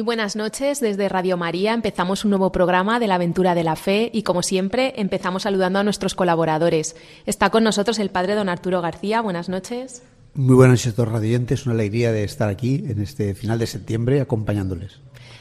Muy buenas noches, desde Radio María empezamos un nuevo programa de la aventura de la fe y como siempre empezamos saludando a nuestros colaboradores. Está con nosotros el padre don Arturo García, buenas noches. Muy buenas noches todos radiantes, una alegría de estar aquí en este final de septiembre acompañándoles.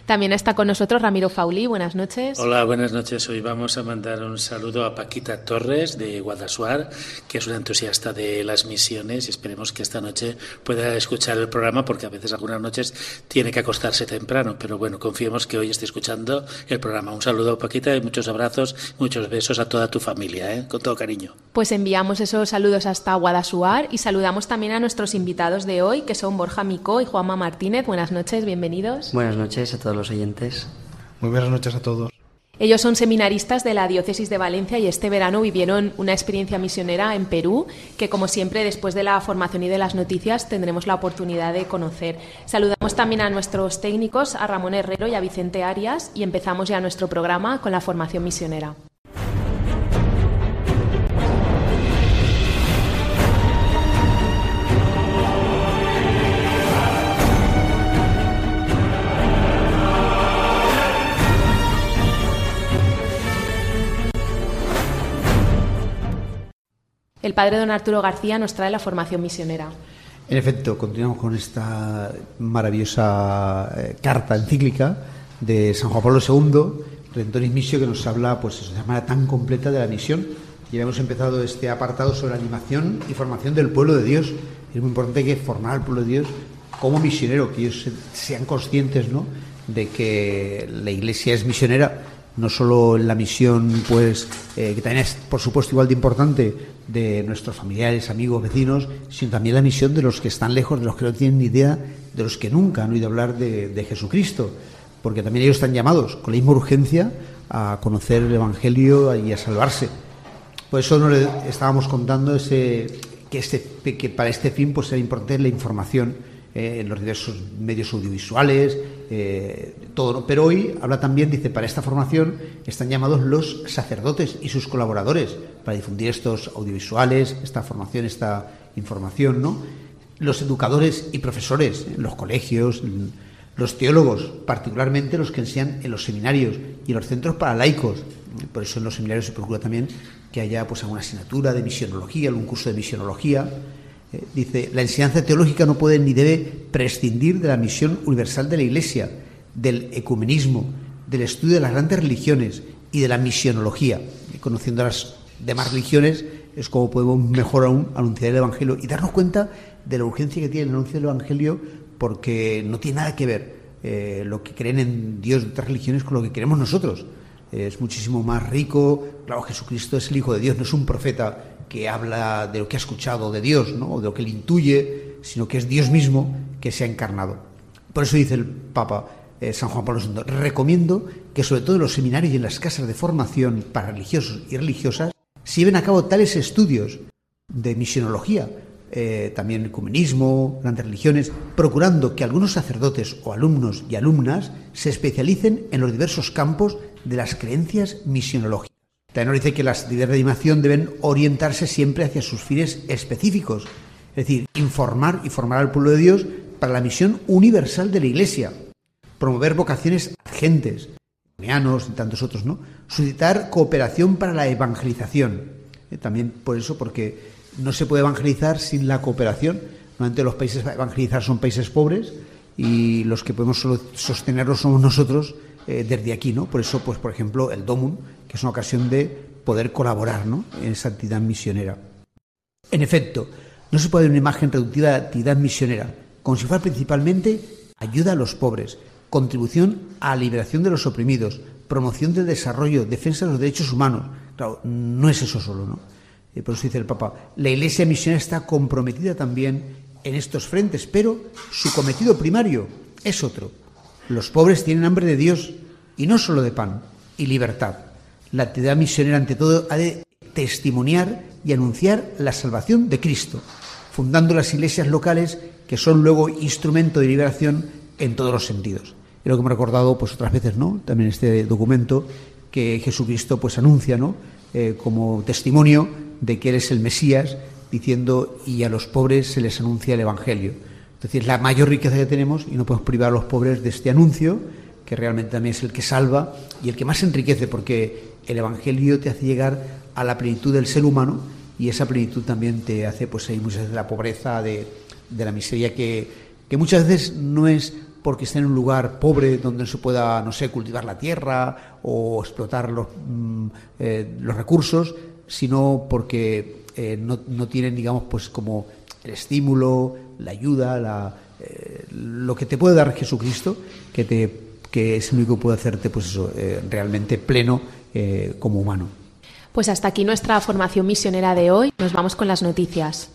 También está con nosotros Ramiro Fauli. Buenas noches. Hola, buenas noches. Hoy vamos a mandar un saludo a Paquita Torres de Guadasuar, que es una entusiasta de las misiones y esperemos que esta noche pueda escuchar el programa porque a veces algunas noches tiene que acostarse temprano, pero bueno, confiemos que hoy esté escuchando el programa. Un saludo Paquita y muchos abrazos, muchos besos a toda tu familia, ¿eh? con todo cariño. Pues enviamos esos saludos hasta Guadasuar y saludamos también a nuestros invitados de hoy, que son Borja Micó y Juanma Martínez. Buenas noches, bienvenidos. Buenas noches a todos los oyentes. Muy buenas noches a todos. Ellos son seminaristas de la Diócesis de Valencia y este verano vivieron una experiencia misionera en Perú que, como siempre, después de la formación y de las noticias tendremos la oportunidad de conocer. Saludamos también a nuestros técnicos, a Ramón Herrero y a Vicente Arias, y empezamos ya nuestro programa con la formación misionera. El padre don Arturo García nos trae la formación misionera. En efecto, continuamos con esta maravillosa eh, carta encíclica de San Juan Pablo II, Redentoris Missio, que nos habla pues, de manera tan completa de la misión. Y hemos empezado este apartado sobre la animación y formación del pueblo de Dios. Es muy importante que formar al pueblo de Dios como misionero, que ellos sean conscientes ¿no? de que la Iglesia es misionera no solo en la misión, pues, eh, que también es, por supuesto, igual de importante de nuestros familiares, amigos, vecinos, sino también la misión de los que están lejos, de los que no tienen ni idea, de los que nunca han oído hablar de, Jesucristo, porque también ellos están llamados con la misma urgencia a conocer el Evangelio y a salvarse. Por eso no le estábamos contando ese, que, este, que para este fin pues, era importante la información eh, en los diversos medios audiovisuales, eh, todo. Pero hoy habla también, dice, para esta formación están llamados los sacerdotes y sus colaboradores para difundir estos audiovisuales, esta formación, esta información, ¿no? Los educadores y profesores en los colegios, los teólogos, particularmente los que enseñan en los seminarios y en los centros para laicos. Por eso en los seminarios se procura también que haya pues alguna asignatura de misionología, algún curso de misionología eh, dice, la enseñanza teológica no puede ni debe prescindir de la misión universal de la Iglesia, del ecumenismo, del estudio de las grandes religiones y de la misionología. Conociendo las demás religiones es como podemos mejor aún anunciar el Evangelio y darnos cuenta de la urgencia que tiene el anuncio del Evangelio porque no tiene nada que ver eh, lo que creen en Dios de otras religiones con lo que queremos nosotros. es muchísimo más rico. Claro, Jesucristo es el Hijo de Dios, no es un profeta que habla de lo que ha escuchado de Dios, ¿no? o de lo que le intuye, sino que es Dios mismo que se ha encarnado. Por eso dice el Papa eh, San Juan Pablo II, recomiendo que sobre todo en los seminarios y en las casas de formación para religiosos y religiosas se lleven a cabo tales estudios de misionología, eh, también ecumenismo, grandes religiones, procurando que algunos sacerdotes o alumnos y alumnas se especialicen en los diversos campos de las creencias misionológicas. También dice que las líderes de animación deben orientarse siempre hacia sus fines específicos, es decir, informar y formar al pueblo de Dios para la misión universal de la Iglesia, promover vocaciones agentes, y tantos otros, ¿no? Suscitar cooperación para la evangelización. Eh, también por eso, porque no se puede evangelizar sin la cooperación. Normalmente los países evangelizar son países pobres y los que podemos sostenerlos somos nosotros eh, desde aquí, ¿no? Por eso, pues, por ejemplo, el DOMUN que es una ocasión de poder colaborar en esa actividad misionera. En efecto, no se puede ver una imagen reductiva de actividad misionera, como si fuera principalmente ayuda a los pobres, contribución a la liberación de los oprimidos, promoción del desarrollo, defensa de los derechos humanos. Claro, no es eso solo, ¿no? Eh, por eso dice el Papa, la Iglesia misionera está comprometida también en estos frentes, pero su cometido primario es otro. Los pobres tienen hambre de Dios y no solo de pan y libertad. La actividad misionera, ante todo, ha de testimoniar y anunciar la salvación de Cristo, fundando las iglesias locales que son luego instrumento de liberación en todos los sentidos. Y lo que hemos recordado pues otras veces, ¿no? También este documento que Jesucristo pues anuncia, ¿no? Eh, como testimonio de que Él es el Mesías, diciendo y a los pobres se les anuncia el Evangelio. Es decir, la mayor riqueza que tenemos y no podemos privar a los pobres de este anuncio, que realmente también es el que salva y el que más enriquece, porque el Evangelio te hace llegar a la plenitud del ser humano y esa plenitud también te hace, pues, ahí muchas veces la pobreza, de, de la miseria, que, que muchas veces no es porque esté en un lugar pobre donde no se pueda, no sé, cultivar la tierra o explotar los, mm, eh, los recursos, sino porque eh, no, no, tienen, digamos, pues como el estímulo, la ayuda, la, eh, lo que te puede dar Jesucristo, que, te, que es el único que puede hacerte, pues eso, eh, realmente pleno eh, como humano. Pues hasta aquí nuestra formación misionera de hoy. Nos vamos con las noticias.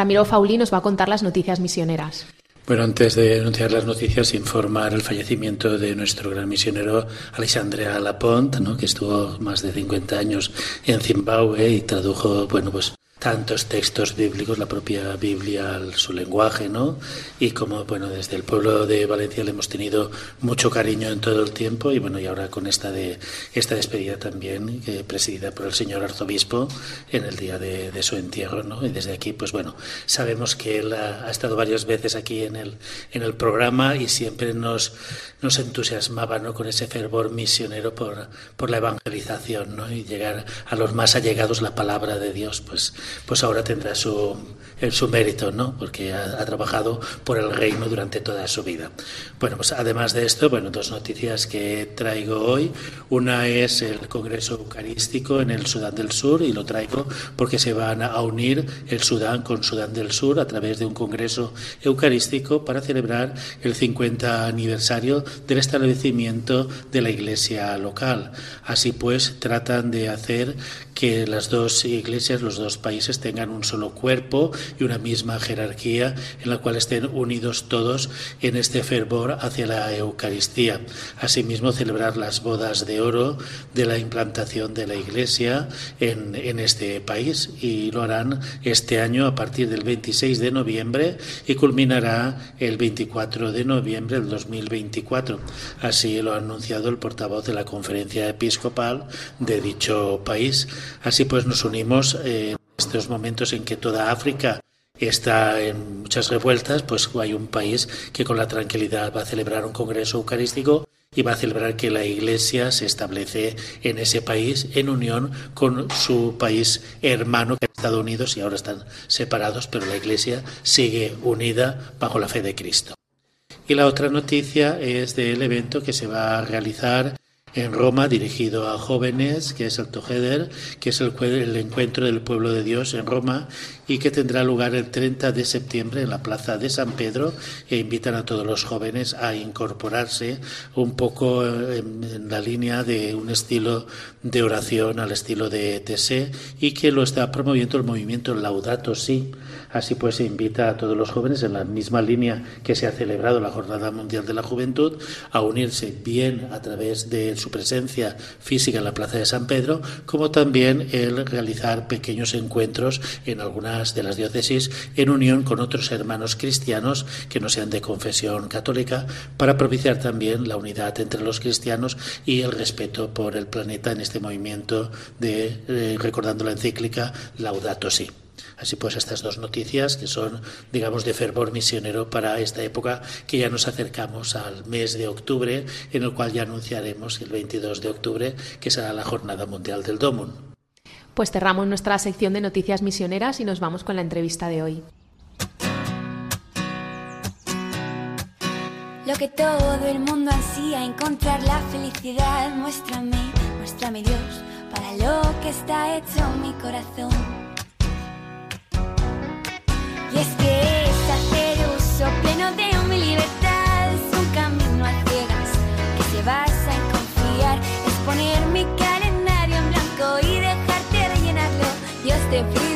Ramiro Fauli nos va a contar las noticias misioneras. Bueno, antes de anunciar las noticias, informar el fallecimiento de nuestro gran misionero Alexandre Lapont, ¿no? que estuvo más de 50 años en Zimbabue y tradujo, bueno, pues tantos textos bíblicos, la propia Biblia, su lenguaje, ¿no? Y como, bueno, desde el pueblo de Valencia le hemos tenido mucho cariño en todo el tiempo y, bueno, y ahora con esta de esta despedida también, que presidida por el señor arzobispo en el día de, de, su entierro, ¿no? Y desde aquí, pues bueno, sabemos que él ha, ha, estado varias veces aquí en el, en el programa y siempre nos, nos entusiasmaba, ¿no? Con ese fervor misionero por, por la evangelización, ¿no? Y llegar a los más allegados la palabra de Dios, pues pues ahora tendrá su, su mérito, ¿no? Porque ha, ha, trabajado por el reino durante toda su vida. Bueno, pues además de esto, bueno, dos noticias que traigo hoy. Una es el Congreso Eucarístico en el Sudán del Sur y lo traigo porque se van a unir el Sudán con Sudán del Sur a través de un Congreso Eucarístico para celebrar el 50 aniversario del establecimiento de la Iglesia local. Así pues, tratan de hacer que las dos iglesias, los dos países tengan un solo cuerpo y una misma jerarquía en la cual estén unidos todos en este fervor hacia la Eucaristía. Asimismo, celebrar las bodas de oro de la implantación de la iglesia en, en este país y lo harán este año a partir del 26 de noviembre y culminará el 24 de noviembre del 2024. Así lo ha anunciado el portavoz de la conferencia episcopal de dicho país. Así pues nos unimos en estos momentos en que toda África está en muchas revueltas, pues hay un país que con la tranquilidad va a celebrar un congreso eucarístico y va a celebrar que la Iglesia se establece en ese país en unión con su país hermano, que es Estados Unidos, y ahora están separados, pero la Iglesia sigue unida bajo la fe de Cristo. Y la otra noticia es del evento que se va a realizar en Roma dirigido a jóvenes, que es el Toheder, que es el, encuentro del pueblo de Dios en Roma y que tendrá lugar el 30 de septiembre en la plaza de San Pedro e invitan a todos los jóvenes a incorporarse un poco en, en la línea de un estilo de oración al estilo de TC y que lo está promoviendo el movimiento Laudato Si. Así pues se invita a todos los jóvenes en la misma línea que se ha celebrado la Jornada Mundial de la Juventud a unirse bien a través de su presencia física en la Plaza de San Pedro, como también el realizar pequeños encuentros en algunas de las diócesis en unión con otros hermanos cristianos que no sean de confesión católica para propiciar también la unidad entre los cristianos y el respeto por el planeta en este movimiento de eh, recordando la encíclica Laudato Si. Así pues, estas dos noticias que son, digamos, de fervor misionero para esta época que ya nos acercamos al mes de octubre, en el cual ya anunciaremos el 22 de octubre que será la Jornada Mundial del Domun. Pues cerramos nuestra sección de noticias misioneras y nos vamos con la entrevista de hoy. Lo que todo el mundo ansía, encontrar la felicidad, muéstrame, muéstrame Dios, para lo que está hecho mi corazón. Es que es hacer uso pleno de mi libertad. Es un camino a que gaste. Que se basa en confiar. Es poner mi calendario en blanco y dejarte rellenarlo. Dios te. brillo.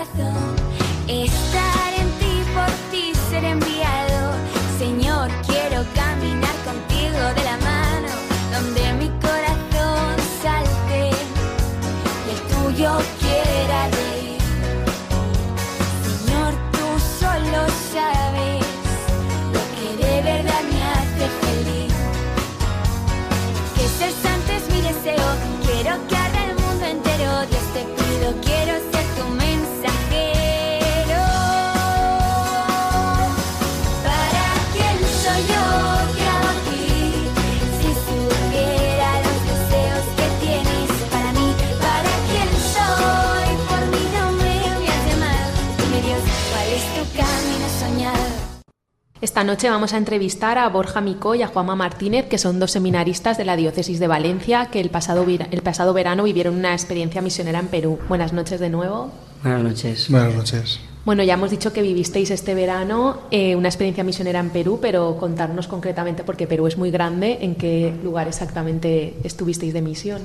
Corazón. Estar Esta noche vamos a entrevistar a Borja Micó y a Juanma Martínez, que son dos seminaristas de la Diócesis de Valencia, que el pasado, vir- el pasado verano vivieron una experiencia misionera en Perú. Buenas noches de nuevo. Buenas noches. Buenas noches. Bueno, ya hemos dicho que vivisteis este verano eh, una experiencia misionera en Perú, pero contarnos concretamente, porque Perú es muy grande, en qué lugar exactamente estuvisteis de misión.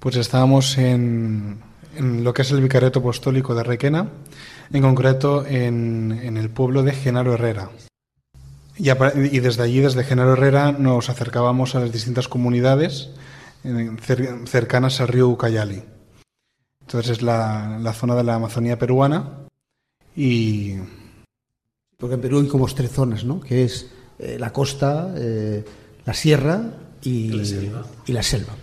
Pues estábamos en, en lo que es el Vicariato Apostólico de Requena, en concreto en, en el pueblo de Genaro Herrera. Y, y desde allí, desde Genaro Herrera, nos acercábamos a las distintas comunidades cer- cercanas al río Ucayali. Entonces es la, la zona de la Amazonía peruana y Porque en Perú hay como tres zonas, ¿no? Que es eh, la costa, eh, la sierra y, La selva. y la selva.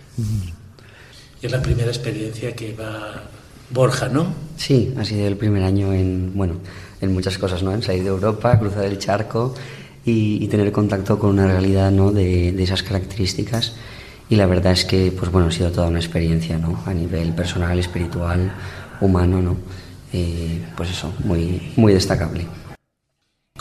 Y es la primera experiencia que va Borja, ¿no? Sí, ha sido el primer año en, bueno, en muchas cosas, ¿no? En salir de Europa, cruzar el charco y, tener contacto con una realidad, ¿no? De, de esas características. Y la verdad es que, pues bueno, ha sido toda una experiencia, ¿no? A nivel personal, espiritual, humano, ¿no? Eh, pues eso, muy, muy destacable.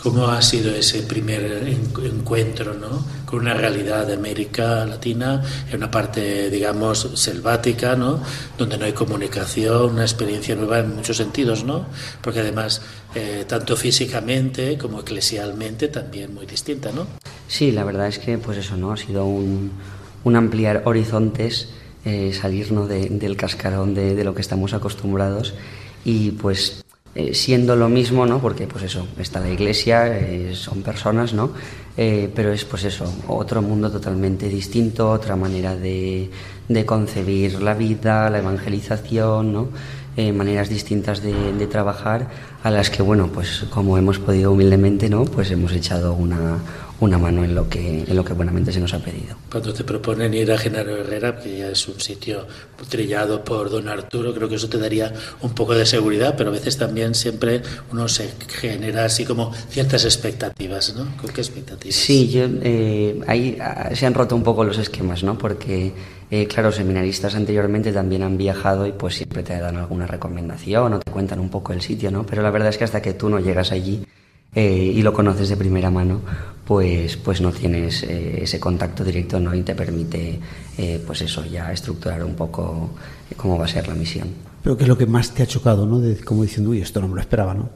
¿Cómo ha sido ese primer en- encuentro ¿no? con una realidad de América Latina, en una parte, digamos, selvática, ¿no? donde no hay comunicación, una experiencia nueva en muchos sentidos, ¿no? porque además, eh, tanto físicamente como eclesialmente, también muy distinta, ¿no? Sí, la verdad es que pues eso, ¿no? Ha sido un, un ampliar horizontes, eh, salir ¿no? de- del cascarón de, de lo que estamos acostumbrados y pues eh, siendo lo mismo, ¿no? Porque pues eso, está la iglesia, eh, son personas, ¿no? Eh, pero es pues eso, otro mundo totalmente distinto, otra manera de, de concebir la vida, la evangelización, ¿no? Maneras distintas de, de trabajar a las que, bueno, pues como hemos podido humildemente, ¿no? Pues hemos echado una, una mano en lo que en lo que buenamente se nos ha pedido. Cuando te proponen ir a Genaro Herrera, que ya es un sitio trillado por don Arturo, creo que eso te daría un poco de seguridad, pero a veces también siempre uno se genera así como ciertas expectativas, ¿no? ¿Con qué expectativas? Sí, yo, eh, ahí ah, se han roto un poco los esquemas, ¿no? Porque, eh, claro, seminaristas anteriormente también han viajado y pues siempre te dan alguna recomendación o te cuentan un poco el sitio, ¿no? Pero la verdad es que hasta que tú no llegas allí eh, y lo conoces de primera mano, pues, pues no tienes eh, ese contacto directo, ¿no? Y te permite, eh, pues eso, ya estructurar un poco cómo va a ser la misión. Pero ¿qué es lo que más te ha chocado, no? De, como diciendo, uy, esto no me lo esperaba, ¿no?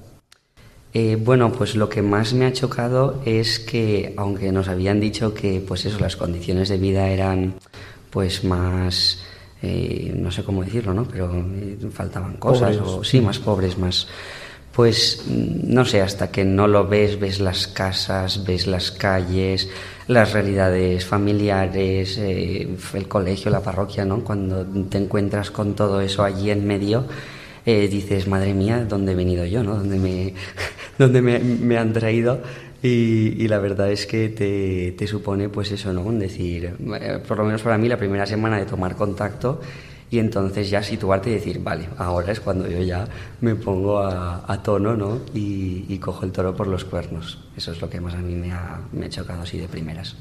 Eh, bueno, pues lo que más me ha chocado es que, aunque nos habían dicho que, pues eso, las condiciones de vida eran, pues más, eh, no sé cómo decirlo, ¿no? Pero eh, faltaban cosas, Pobres. o sí, más pobres, más, pues no sé, hasta que no lo ves, ves las casas, ves las calles, las realidades familiares, eh, el colegio, la parroquia, ¿no? Cuando te encuentras con todo eso allí en medio, eh, dices, madre mía, ¿dónde he venido yo? ¿no? ¿Dónde, me, dónde me, me han traído? Y, y la verdad es que te, te supone, pues eso, ¿no? Un decir, eh, por lo menos para mí, la primera semana de tomar contacto y entonces ya situarte y decir, vale, ahora es cuando yo ya me pongo a, a tono, ¿no? Y, y cojo el toro por los cuernos. Eso es lo que más a mí me ha, me ha chocado así de primeras.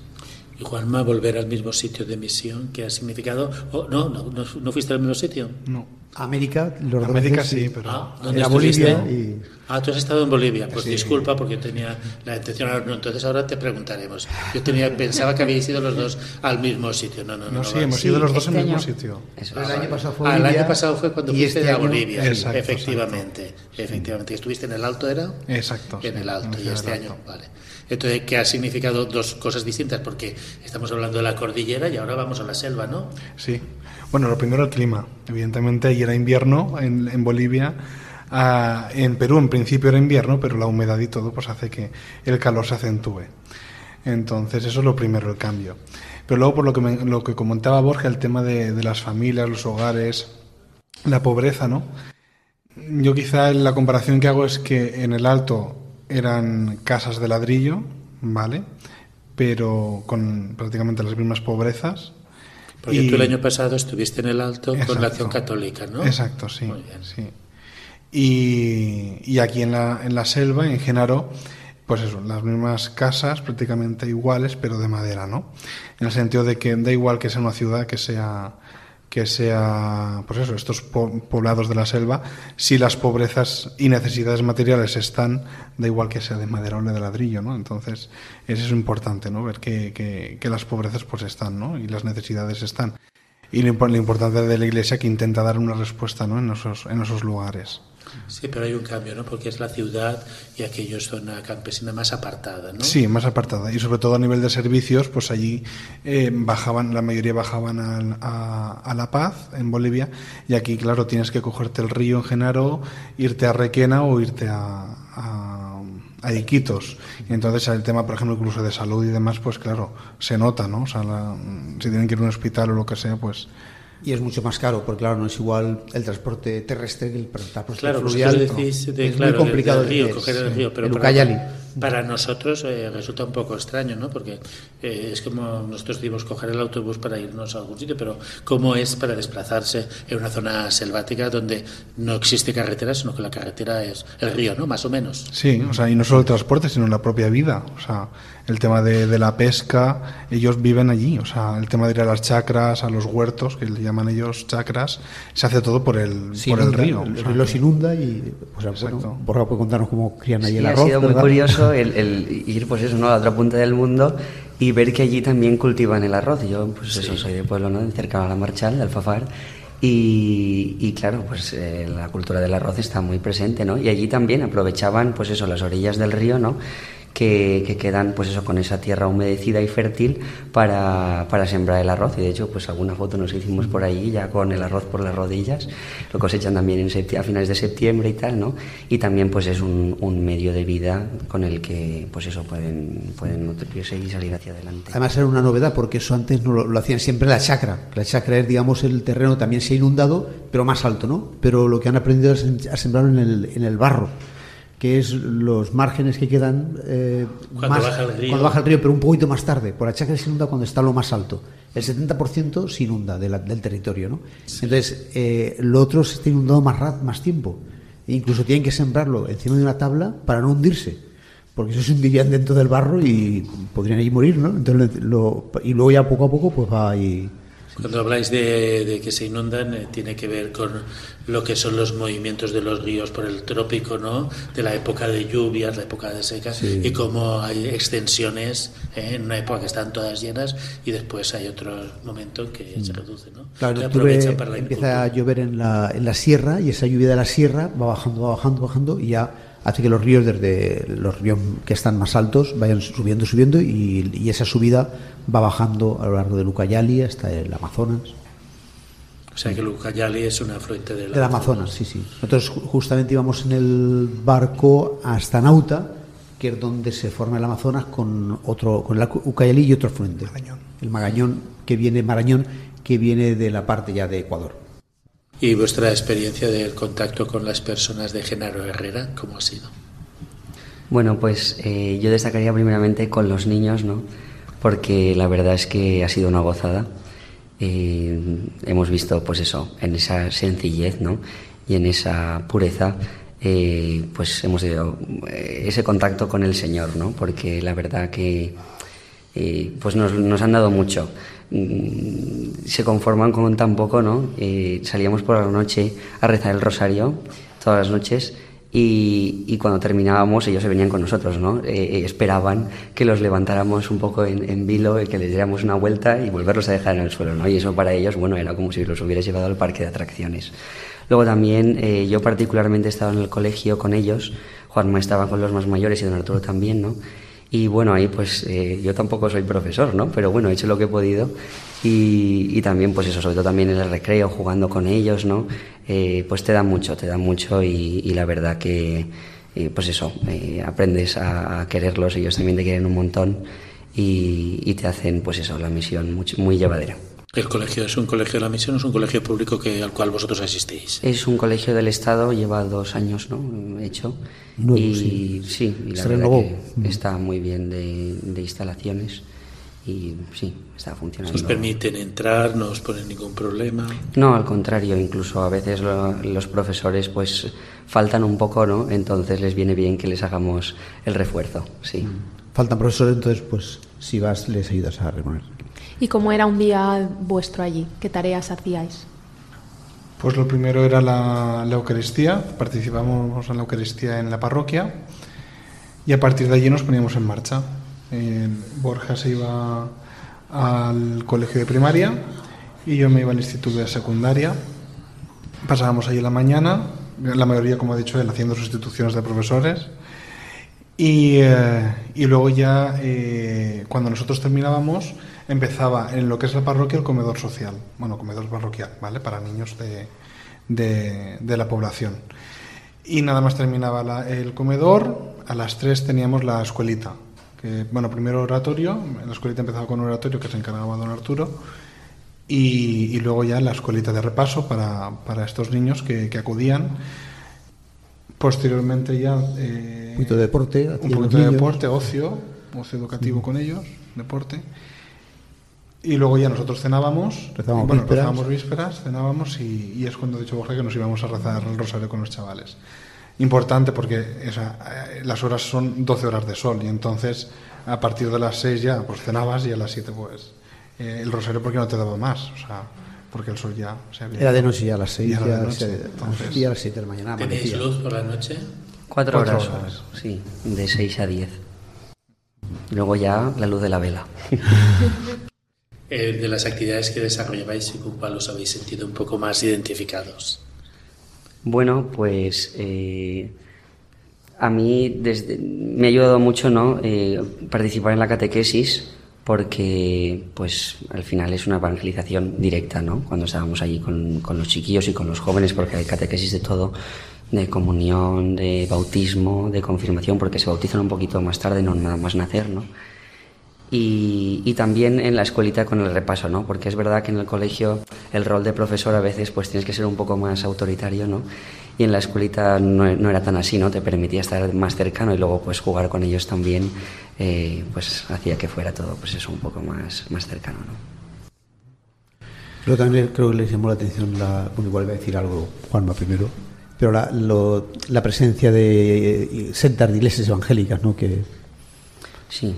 Y Juanma, volver al mismo sitio de misión, ¿qué ha significado? Oh, no, no, no, no fuiste al mismo sitio. no. América, los América sí, pero Ah, ¿dónde? Bolivia y... Ah, tú has estado en Bolivia. Pues disculpa porque tenía la intención. no, Entonces ahora te preguntaremos. Yo tenía, pensaba que habíais ido los dos al mismo sitio. No, no, no. no, no, sí, hemos ido los dos este al mismo año- sitio. Eso es. el año pasado fue Ah, el año pasado fue cuando y fuiste este a año- Bolivia. Exacto, efectivamente, efectivamente. ¿Estuviste en el Alto, era? Exacto. En sí, el Alto, en y este año, vale. Entonces, ¿qué ha significado dos cosas distintas? Porque estamos hablando de la cordillera y ahora vamos a la selva, ¿no? Sí. Bueno, lo primero el clima. Evidentemente, ayer era invierno en, Bolivia. Ah, en Perú, en principio era invierno, pero la humedad y todo pues hace que el calor se acentúe. Entonces, eso es lo primero, el cambio. Pero luego, por lo que, me- lo que comentaba Borja, el tema de las familias, los hogares, la pobreza, ¿no? Yo quizá la comparación que hago es que en el alto eran casas de ladrillo, ¿vale? Pero con prácticamente las mismas pobrezas. Porque Y- tú el año pasado estuviste en el Alto con la Exacto. Acción Católica, ¿no? Exacto, sí. Muy bien. sí. Y, y aquí en la, en la selva, en Genaro, pues eso, las mismas casas prácticamente iguales, pero de madera, ¿no? En el sentido de que da igual que sea una ciudad, que sea que sea, pues eso, estos po- poblados de la selva, si las pobrezas y necesidades materiales están, da igual que sea de madera o de ladrillo, ¿no? Entonces, eso es importante, ¿no? Ver que, que, que las pobrezas pues están, ¿no? Y las necesidades están. Y lo, lo importante de la iglesia que intenta dar una respuesta, ¿no? En esos, en esos lugares. Sí, pero hay un cambio, ¿no? Porque es la ciudad y aquello es zona campesina más apartada, ¿no? Sí, más apartada. Y sobre todo a nivel de servicios, pues allí eh, bajaban, la mayoría bajaban a, La Paz, en Bolivia, y aquí, claro, tienes que cogerte el río en Genaro, irte a Requena o irte a, Iquitos. Y entonces el tema, por ejemplo, incluso de salud y demás, pues claro, se nota, ¿no? O sea, si tienen que ir a un hospital o lo que sea, pues... Y es mucho más caro, porque claro, no es igual el transporte terrestre que el transporte Claro, fluvial. decís de, es claro, muy complicado del río, de- coger el río, pero el para, Ucayali. para nosotros eh, resulta un poco extraño, ¿no? Porque eh, es como nosotros decimos coger el autobús para irnos a algún sitio, pero ¿cómo es para desplazarse en una zona selvática donde no existe carretera, sino que la carretera es el río, ¿no? Más o menos. Sí, o sea, y no solo el transporte, sino la propia vida. O sea, el tema de, de la pesca, ellos viven allí. O sea, el tema de ir a las chacras, a los huertos, que le llaman ellos chacras, se hace todo por el, Se por el río. El O sea, río los inunda y, pues, bueno, Borja puede contarnos cómo crían ahí Sí, el ha arroz. sido muy ¿verdad? curioso el, el ir pues eso, ¿no? a la otra punta del mundo y ver que allí también cultivan el arroz. Yo, pues eso, soy de pueblo, ¿no? De cerca a la Marchal, de Alfafar. Y, y claro, pues eh, la cultura del arroz está muy presente, ¿no? Y allí también aprovechaban, pues eso, las orillas del río, ¿no? Que, que quedan, pues eso, con esa tierra humedecida y fértil para, para sembrar el arroz. Y de hecho, pues alguna foto nos hicimos por allí, ya con el arroz por las rodillas. Lo cosechan también en a finales de septiembre y tal, ¿no? Y también, pues es un, un medio de vida con el que, pues eso, pueden, pueden nutrirse y salir hacia adelante. Además era una novedad porque eso antes no lo, hacían siempre la chacra. La chacra es, digamos, el terreno también se ha inundado, pero más alto, ¿no? Pero lo que han aprendido es a sembrarlo en el, en el barro, que es los márgenes que quedan eh, Cuando más, baja el río. cuando baja el río, pero un poquito más tarde. Por la chacra se inunda cuando está lo más alto. El 70% se inunda de la- del territorio, ¿no? Entonces, eh, lo otro se está inundado más, más tiempo. E incluso tienen que sembrarlo encima de una tabla para no hundirse porque eso se hundirían dentro del barro y podrían ahí morir, ¿no? Entonces lo- y luego ya poco a poco pues va ahí. Cuando habláis de, de que se inundan, eh, tiene que ver con lo que son los movimientos de los ríos por el trópico, ¿no? De la época de lluvias, la época de seca, y cómo hay extensiones eh, en una época que están todas llenas y después hay otro momento en que se reduce, ¿no? Mm. Claro, que en octubre aprovechan para la empieza a llover en la, en la sierra y esa lluvia de la sierra va bajando, va bajando, bajando y ya hace que los ríos desde los ríos que están más altos vayan subiendo, subiendo y, y esa subida va bajando a lo largo del Ucayali hasta el Amazonas. O sea que el Ucayali es un afluente del, Del Amazonas, sí, sí. Nosotros ju- justamente íbamos en el barco hasta Nauta, que es donde se forma el Amazonas con otro, con el Ucayali y otro afluente. El Magañón, que viene, Marañón, que viene de la parte ya de Ecuador. Y vuestra experiencia del contacto con las personas de Genaro Herrera, ¿cómo ha sido? Bueno, pues eh, yo destacaría primeramente con los niños, ¿no? Porque la verdad es que ha sido una gozada. Eh, hemos visto, pues eso, en esa sencillez, ¿no? Y en esa pureza, eh, pues hemos tenido eh, ese contacto con el Señor, ¿no? Porque la verdad que y, pues nos, nos han dado mucho. Mm, Se conforman con tan poco, ¿no? Salíamos por la noche a rezar el rosario todas las noches y, y cuando terminábamos ellos se venían con nosotros, ¿no? Eh, eh, esperaban que los levantáramos un poco en, en vilo que les diéramos una vuelta y volverlos a dejar en el suelo, ¿no? Y eso para ellos, bueno, era como si los hubieras llevado al parque de atracciones. Luego también eh, yo particularmente estaba en el colegio con ellos, Juanma estaba con los más mayores y don Arturo también, ¿no? Y bueno, ahí pues eh, yo tampoco soy profesor, ¿no? Pero bueno, he hecho lo que he podido y, y también pues eso, sobre todo también en el recreo, jugando con ellos, ¿no? Eh, pues te da mucho, te da mucho y, y la verdad que eh, pues eso, eh, aprendes a, a quererlos, ellos también te quieren un montón y, y te hacen pues eso, la misión mucho- muy llevadera. ¿El colegio es un colegio de la misión o es un colegio público que, al cual vosotros asistís? Es un colegio del Estado, lleva dos años, ¿no? Hecho. Nuevo, y sí. sí, y la Se verdad renovó. que está muy bien de, de instalaciones y sí, está funcionando. ¿Os permiten entrar? ¿No os ponen ningún problema? No, al contrario, incluso a veces lo- los profesores pues faltan un poco, ¿no? Entonces les viene bien que les hagamos el refuerzo, sí. Faltan profesores, entonces, pues, si vas, les ayudas a reponer. ¿Y cómo era un día vuestro allí? ¿Qué tareas hacíais? Pues lo primero era la, la Eucaristía, participamos en la Eucaristía en la parroquia y a partir de allí nos poníamos en marcha. Eh, Borja se iba al colegio de primaria y yo me iba al instituto de secundaria. Pasábamos allí la mañana, la mayoría, como ha dicho él, haciendo sustituciones de profesores. Y, eh, y luego ya, eh, cuando nosotros terminábamos, empezaba en lo que es la parroquia el comedor social, bueno, comedor parroquial, ¿vale? Para niños de, de, de la población. Y nada más terminaba la- el comedor, a las 3 teníamos la escuelita. Que, bueno, primero oratorio, la escuelita empezaba con oratorio que se encargaba don Arturo, y, y luego ya la escuelita de repaso para, para estos niños que, que acudían. Posteriormente ya... eh, Un poquito de deporte. un hacían los poquito de deporte, ocio, ocio educativo con ellos, deporte. Y luego ya nosotros cenábamos, Rezábamos bueno, vísperas. rezábamos vísperas, cenábamos y, y es cuando ha dicho Borja que nos íbamos a rezar el rosario con los chavales. Importante porque esa, eh, las horas son 12 horas de sol y entonces a partir de las 6 ya pues cenabas y a las 7 pues eh, el rosario porque no te daba más, o sea, porque el sol ya se había... Era de noche ya a las seis, Ya era ya, de noche, se- entonces- y a las siete de la mañana ¿Tenéis luz por la noche? Cuatro, Cuatro horas, horas. sí, de 6 a 10. Luego ya la luz de la vela. Eh, de las actividades que desarrollabais y con cuál os habéis sentido un poco más identificados. Bueno, pues eh, a mí desde, me ha ayudado mucho ¿no? Eh, participar en la catequesis porque pues al final es una evangelización directa, ¿no? Cuando estábamos allí con, con los chiquillos y con los jóvenes, porque hay catequesis de todo, de comunión, de bautismo, de confirmación, porque se bautizan un poquito más tarde, no nada más nacer, ¿no? Y, y también en la escuelita con el repaso, ¿no? Porque es verdad que en el colegio el rol de profesor a veces pues tienes que ser un poco más autoritario, ¿no? Y en la escuelita no, no era tan así, ¿no? Te permitía estar más cercano y luego pues jugar con ellos también, eh, pues hacía que fuera todo pues eso un poco más, más cercano, ¿no? Pero también creo que les llamó la atención, la, bueno, igual iba a decir algo Juanma primero, pero la, lo- la presencia de eh, sectas de iglesias evangélicas, ¿no? Que Sí,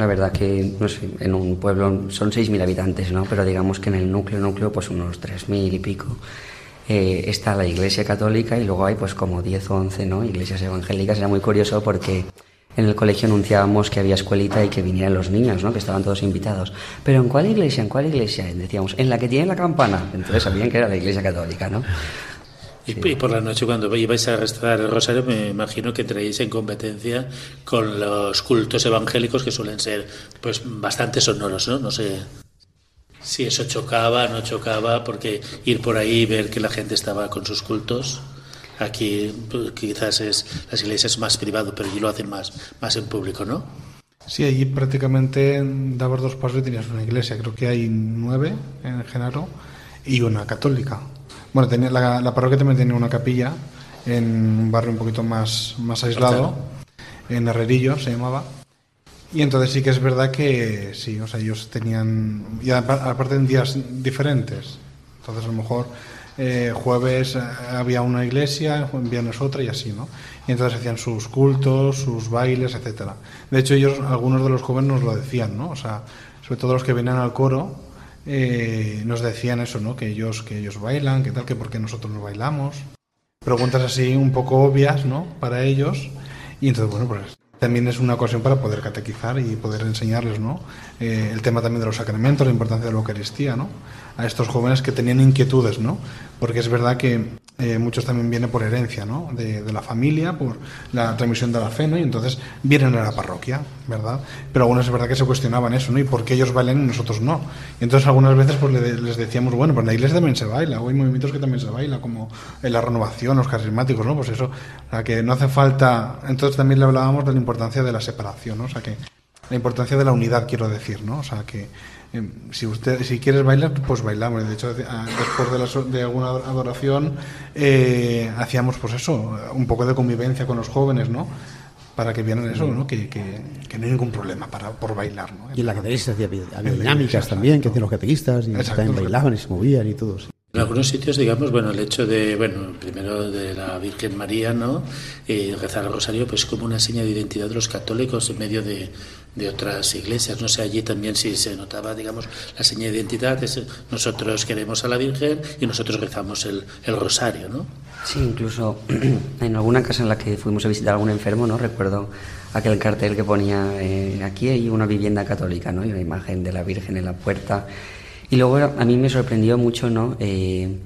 la verdad que, no sé, en un pueblo son 6.000 habitantes, ¿no? Pero digamos que en el núcleo, núcleo, pues unos 3.000 y pico. eh, está la iglesia católica y luego hay pues como 10 o 11, ¿no? Iglesias evangélicas. Era muy curioso porque en el colegio anunciábamos que había escuelita y que vinieran los niños, ¿no? Que estaban todos invitados. Pero ¿en cuál iglesia? ¿En cuál iglesia? Decíamos, en la que tiene la campana. Entonces sabían que era la iglesia católica, ¿no? Y, y por la noche cuando ibais a rezar el rosario me imagino que entréis en competencia con los cultos evangélicos que suelen ser pues bastante sonoros, ¿no? No sé si eso chocaba, no chocaba, porque ir por ahí y ver que la gente estaba con sus cultos, aquí pues, quizás es las iglesias más privado, pero allí lo hacen más, más en público, ¿no? Sí, allí prácticamente dabas dos pasos y tenías una iglesia. Creo que hay nueve en Genaro y una católica. Bueno, tenía, la, la parroquia también tenía una capilla en un barrio un poquito más, más aislado, en Herrerillo se llamaba. Y entonces sí que es verdad que sí, o sea, ellos tenían, y apa- aparte en días diferentes. Entonces a lo mejor eh, jueves eh, había una iglesia, viernes otra y así, ¿no? Y entonces hacían sus cultos, sus bailes, etcétera. De hecho, ellos, algunos de los jóvenes nos lo decían, ¿no? O sea, sobre todo los que venían al coro, eh, nos decían eso, ¿no? Que ellos, que ellos bailan, que tal, que por qué nosotros no bailamos. Preguntas así un poco obvias, ¿no? Para ellos. Y entonces, bueno, pues también es una ocasión para poder catequizar y poder enseñarles, ¿no? Eh, el tema también de los sacramentos, la importancia de la Eucaristía, ¿no? A estos jóvenes que tenían inquietudes, ¿no? Porque es verdad que eh, muchos también vienen por herencia, ¿no? De, la familia, por la transmisión de la fe, ¿no? Y entonces vienen a la parroquia, ¿verdad? Pero algunos es verdad que se cuestionaban eso, ¿no? ¿Y por qué ellos bailan y nosotros no? Y entonces algunas veces pues le- les decíamos, bueno, pues en la iglesia también se baila, o hay movimientos que también se baila, como en la renovación, los carismáticos, ¿no? Pues eso, o sea, que no hace falta... Entonces también le hablábamos de la importancia de la separación, ¿no? O sea, que la importancia de la unidad, quiero decir, ¿no? O sea, que eh, si usted si quieres bailar, pues bailamos. De hecho, después de, la de alguna adoración, eh, hacíamos, pues eso, un poco de convivencia con los jóvenes, ¿no? Para que vieran eso, ¿no? Que, que, que no hay ningún problema para, por bailar, ¿no? Y en la catequista había, había dinámicas iglesia, también, que hacían los catequistas, y Exacto, también exacto. bailaban y se movían y todo. sí. En algunos sitios, digamos, bueno, el hecho de, bueno, primero de la Virgen María, ¿no? Y rezar el rosario, pues como una seña de identidad de los católicos en medio de, de otras iglesias. No sé, allí también si se notaba, digamos, la seña de identidad es nosotros queremos a la Virgen y nosotros rezamos el, el rosario, ¿no? Sí, incluso en alguna casa en la que fuimos a visitar a algún enfermo, ¿no? Recuerdo aquel cartel que ponía eh, aquí hay una vivienda católica, ¿no? Y una imagen de la Virgen en la puerta. Y luego a mí me sorprendió mucho, ¿no? Eh,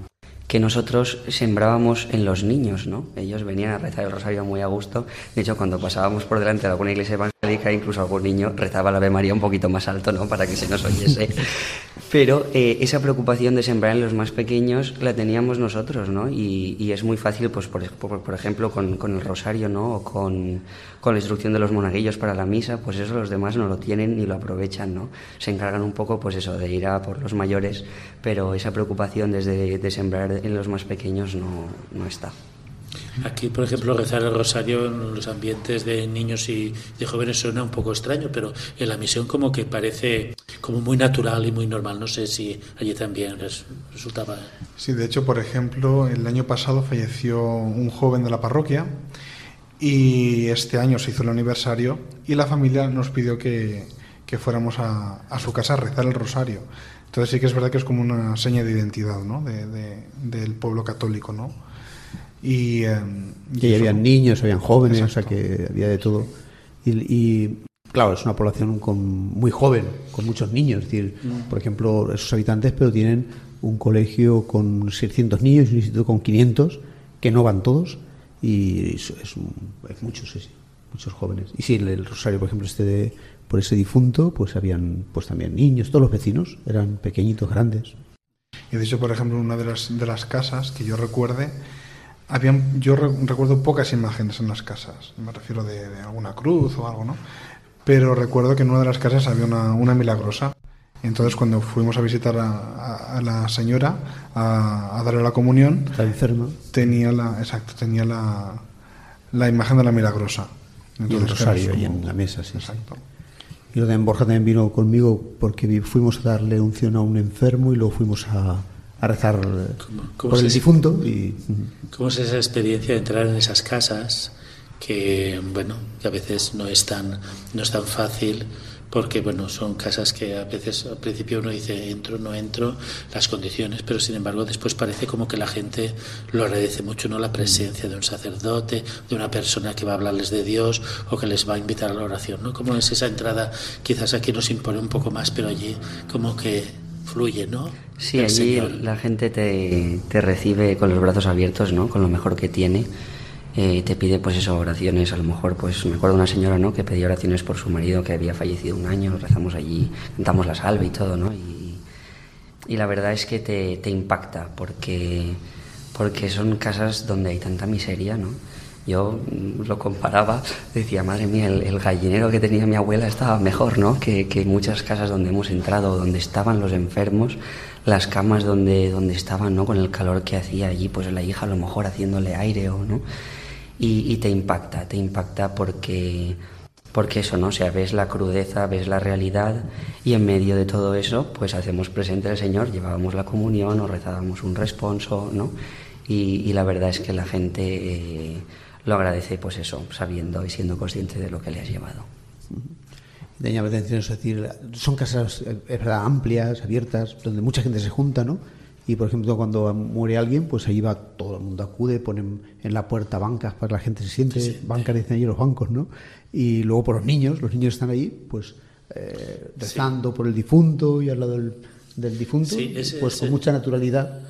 que nosotros sembrábamos en los niños, ¿no? Ellos venían a rezar el rosario muy a gusto. De hecho, cuando pasábamos por delante de alguna iglesia evangélica, incluso algún niño rezaba la Ave María un poquito más alto, ¿no? Para que se nos oyese. Pero eh, esa preocupación de sembrar en los más pequeños la teníamos nosotros, ¿no? Y, y es muy fácil, pues, por, por, por ejemplo, con, con el rosario, ¿no? O con, con la instrucción de los monaguillos para la misa, pues eso los demás no lo tienen ni lo aprovechan, ¿no? Se encargan un poco, pues eso, de ir a por los mayores, pero esa preocupación desde de sembrar en los más pequeños no, no está. Aquí, por ejemplo, rezar el rosario en los ambientes de niños y de jóvenes suena un poco extraño, pero en la misión como que parece como muy natural y muy normal. No sé si allí también res- resultaba... Sí, de hecho, por ejemplo, el año pasado falleció un joven de la parroquia y este año se hizo el aniversario y la familia nos pidió que, que fuéramos a, a su casa a rezar el rosario. Entonces sí que es verdad que es como una seña de identidad ¿no? de, de- del pueblo católico. ¿no? Y, eh, Y habían niños, habían jóvenes, Exacto. o sea que había de todo. Y, y, claro, es una población con, muy joven, con muchos niños. Es decir, por ejemplo, esos habitantes, pero tienen un colegio con 600 niños y un instituto con 500, que no van todos. Y es, es, un- muchos, sí, muchos jóvenes. Y sí, el Rosario, por ejemplo, este de, por ese difunto, pues habían pues también niños, todos los vecinos, eran pequeñitos, grandes. Y de hecho, por ejemplo, en una de las, de las casas que yo recuerde, habían, yo re- recuerdo pocas imágenes en las casas. Me refiero de, de alguna cruz o algo, ¿no? Pero recuerdo que en una de las casas había una, una milagrosa. Entonces, cuando fuimos a visitar a, a- a la señora a, a darle la comunión, Está enferma. tenía la, exacto, tenía la, la imagen de la milagrosa. Y el Entonces, rosario ahí en la mesa, sí, sí. Exacto. Y lo de Borja también vino conmigo porque fuimos a darle unción a un enfermo y luego fuimos a, a rezar eh, cómo por el difunto. Y, ¿Cómo es esa experiencia de entrar en esas casas que, bueno, que a veces no es tan, no es tan fácil porque, bueno, son casas que a veces al principio uno dice entro, no entro, las condiciones, pero sin embargo después parece como que la gente lo agradece mucho, ¿no? La presencia de un sacerdote, de una persona que va a hablarles de Dios o que les va a invitar a la oración, ¿no? ¿Cómo es esa entrada? Quizás aquí nos impone un poco más, pero allí como que fluye, ¿no? Sí, El allí Señor. la gente te, te recibe con los brazos abiertos, ¿no? Con lo mejor que tiene. Eh, te pide, pues eso, oraciones. A lo mejor, pues me acuerdo de una señora, ¿no? Que pedía oraciones por su marido que había fallecido un año. Rezamos allí, cantamos la salve y todo, ¿no? Y, y la verdad es que te, te impacta porque, porque son casas donde hay tanta miseria, ¿no? Yo mm, lo comparaba, decía, madre mía, el, el gallinero que tenía mi abuela estaba mejor, ¿no? Que, que muchas casas donde hemos entrado, donde estaban los enfermos, las camas donde, donde estaban, ¿no? Con el calor que hacía allí, pues la hija a lo mejor haciéndole aire o, ¿no? Y, y te impacta, te impacta porque, porque eso, ¿no? O sea, ves la crudeza, ves la realidad y en medio de todo eso, pues hacemos presente al Señor, llevábamos la comunión o rezábamos un responso, ¿no? Y, y la verdad es que la gente eh, lo agradece, pues eso, sabiendo y siendo consciente de lo que le has llevado. La atención, es decir, son casas eh, es verdad, amplias, abiertas, donde mucha gente se junta, ¿no? Y por ejemplo, cuando muere alguien, pues ahí va todo el mundo acude, ponen en la puerta bancas para que la gente se siente, bancas dicen allí los bancos, ¿no? Y luego por los niños, los niños están ahí, pues eh, rezando por el difunto y al lado del, del difunto, ese- pues con mucha naturalidad.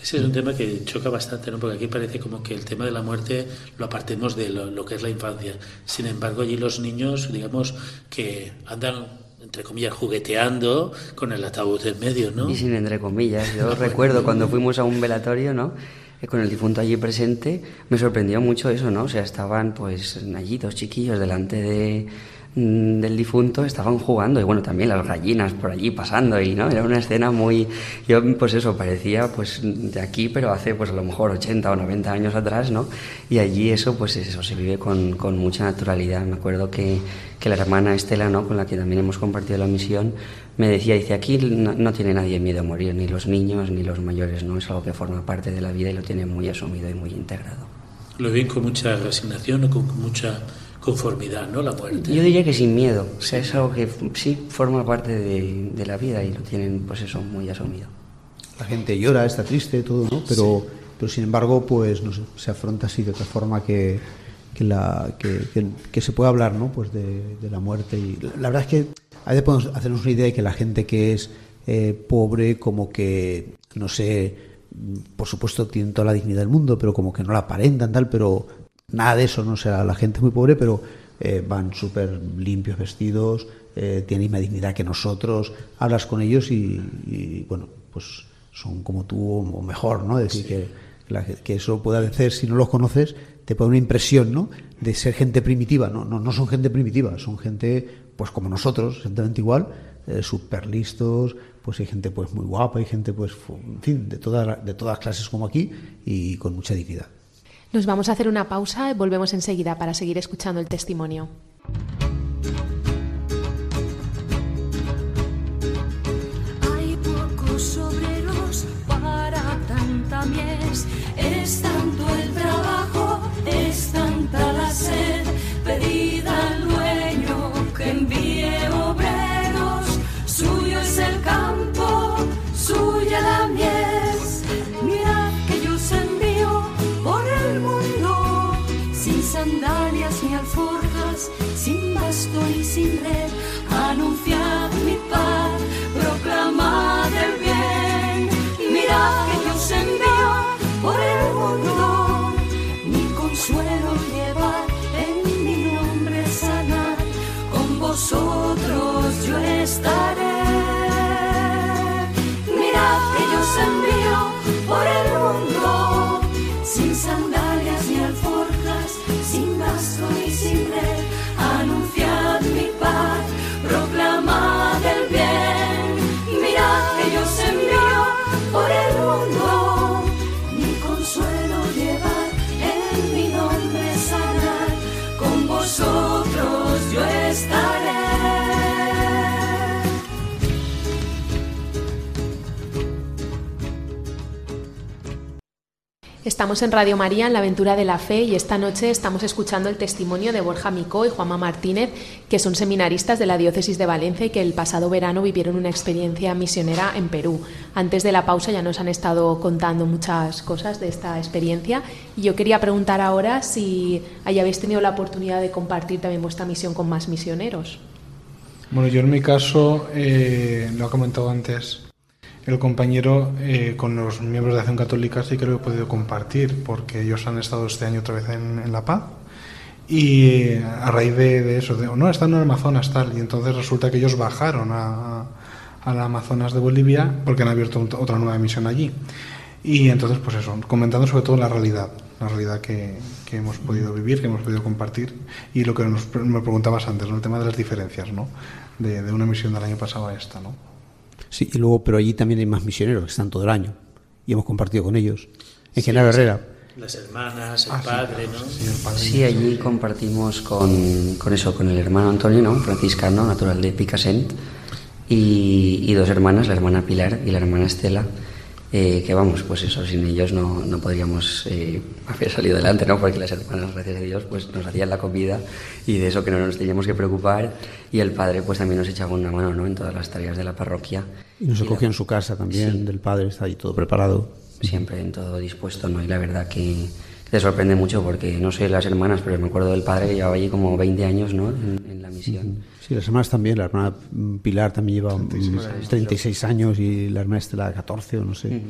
Ese es un tema que choca bastante, ¿no? Porque aquí parece como que el tema de la muerte lo apartemos de lo, lo que es la infancia. Sin embargo, allí los niños, digamos, que andan, entre comillas, jugueteando con el ataúd en medio, ¿no? Y sin entre comillas, yo recuerdo cuando fuimos a un velatorio, ¿no? Eh, Con el difunto allí presente, me sorprendió mucho eso, ¿no? O sea, estaban pues allí dos chiquillos delante de, del difunto, estaban jugando y bueno, también las gallinas por allí pasando y, ¿no? Era una escena muy, yo pues eso, parecía pues de aquí, pero hace pues a lo mejor 80 o 90 años atrás, ¿no? Y allí eso, pues eso, se vive con, con mucha naturalidad. Me acuerdo que, que la hermana Estela, ¿no? Con la que también hemos compartido la misión, me decía, dice, aquí no, no tiene nadie miedo a morir, ni los niños ni los mayores, ¿no? Es algo que forma parte de la vida y lo tiene muy asumido y muy integrado. Lo ven con mucha resignación o con mucha conformidad, ¿no? La muerte. Yo diría que sin miedo, o sea, es algo que sí forma parte de, de la vida y lo tienen, pues eso, muy asumido. La gente llora, está triste, todo, ¿no? Pero, pero sin embargo, pues no sé, se afronta así de otra forma que, que, la, que, que- que se puede hablar, ¿no? Pues de, de la muerte. Y la, la verdad es que a veces podemos hacernos una idea de que la gente que es eh, pobre, como que, no sé, por supuesto tienen toda la dignidad del mundo, pero como que no la aparentan, tal, pero nada de eso, ¿no? O sea, la gente es muy pobre, pero eh, van súper limpios vestidos, eh, tienen misma dignidad que nosotros, hablas con ellos y, y, bueno, pues son como tú o mejor, ¿no? Es decir, que, la- que eso puede veces, si no los conoces, te puede una impresión, ¿no? De ser gente primitiva. No, no, no son gente primitiva, son gente, pues como nosotros, exactamente igual, eh, súper listos, pues hay gente pues muy guapa, hay gente pues, en fin, de, toda, de todas clases como aquí y con mucha dignidad. Nos vamos a hacer una pausa y volvemos enseguida para seguir escuchando el testimonio. Estamos en Radio María en la aventura de la fe y esta noche estamos escuchando el testimonio de Borja Micó y Juanma Martínez, que son seminaristas de la diócesis de Valencia y que el pasado verano vivieron una experiencia misionera en Perú. Antes de la pausa ya nos han estado contando muchas cosas de esta experiencia y yo quería preguntar ahora si ahí habéis tenido la oportunidad de compartir también vuestra misión con más misioneros. Bueno, yo en mi caso, eh, lo ha comentado antes el compañero, eh, con los miembros de Acción Católica sí que lo he podido compartir, porque ellos han estado este año otra vez en, en La Paz. Y eh, a raíz de, de eso, de, no, están en el Amazonas tal, y entonces resulta que ellos bajaron a, al Amazonas de Bolivia porque han abierto un- otra nueva misión allí. Y entonces, pues eso, comentando sobre todo la realidad, la realidad que, que hemos podido vivir, que hemos podido compartir, y lo que nos, me preguntabas antes, ¿no? el tema de las diferencias, ¿no? De, de una misión del año pasado a esta, ¿no? Sí, y luego, pero allí también hay más misioneros que están todo el año y hemos compartido con ellos. En Genaro Herrera. Las hermanas, el Ah, sí, padre, claro, ¿no? sí, el padre. Sí, allí compartimos con, con eso, con el hermano Antonio, ¿no? franciscano, natural de Picassent, y, y dos hermanas, la hermana Pilar y la hermana Estela, eh, que vamos, pues eso, sin ellos no, no podríamos eh, haber salido adelante, ¿no? Porque las hermanas, gracias a Dios, pues nos hacían la comida y de eso que no nos teníamos que preocupar, y el padre pues también nos echaba una mano, ¿no? En todas las tareas de la parroquia. Y nos acogía en su casa también, Sí. del padre, está ahí todo preparado. siempre en todo dispuesto, ¿no? Y la verdad que te sorprende mucho porque no sé las hermanas, pero me acuerdo del padre que llevaba allí como 20 años, ¿no? En, en la misión. Sí, las hermanas también, la hermana mm, Pilar también lleva mm, 36, años y la hermana Estela 14 o no sé.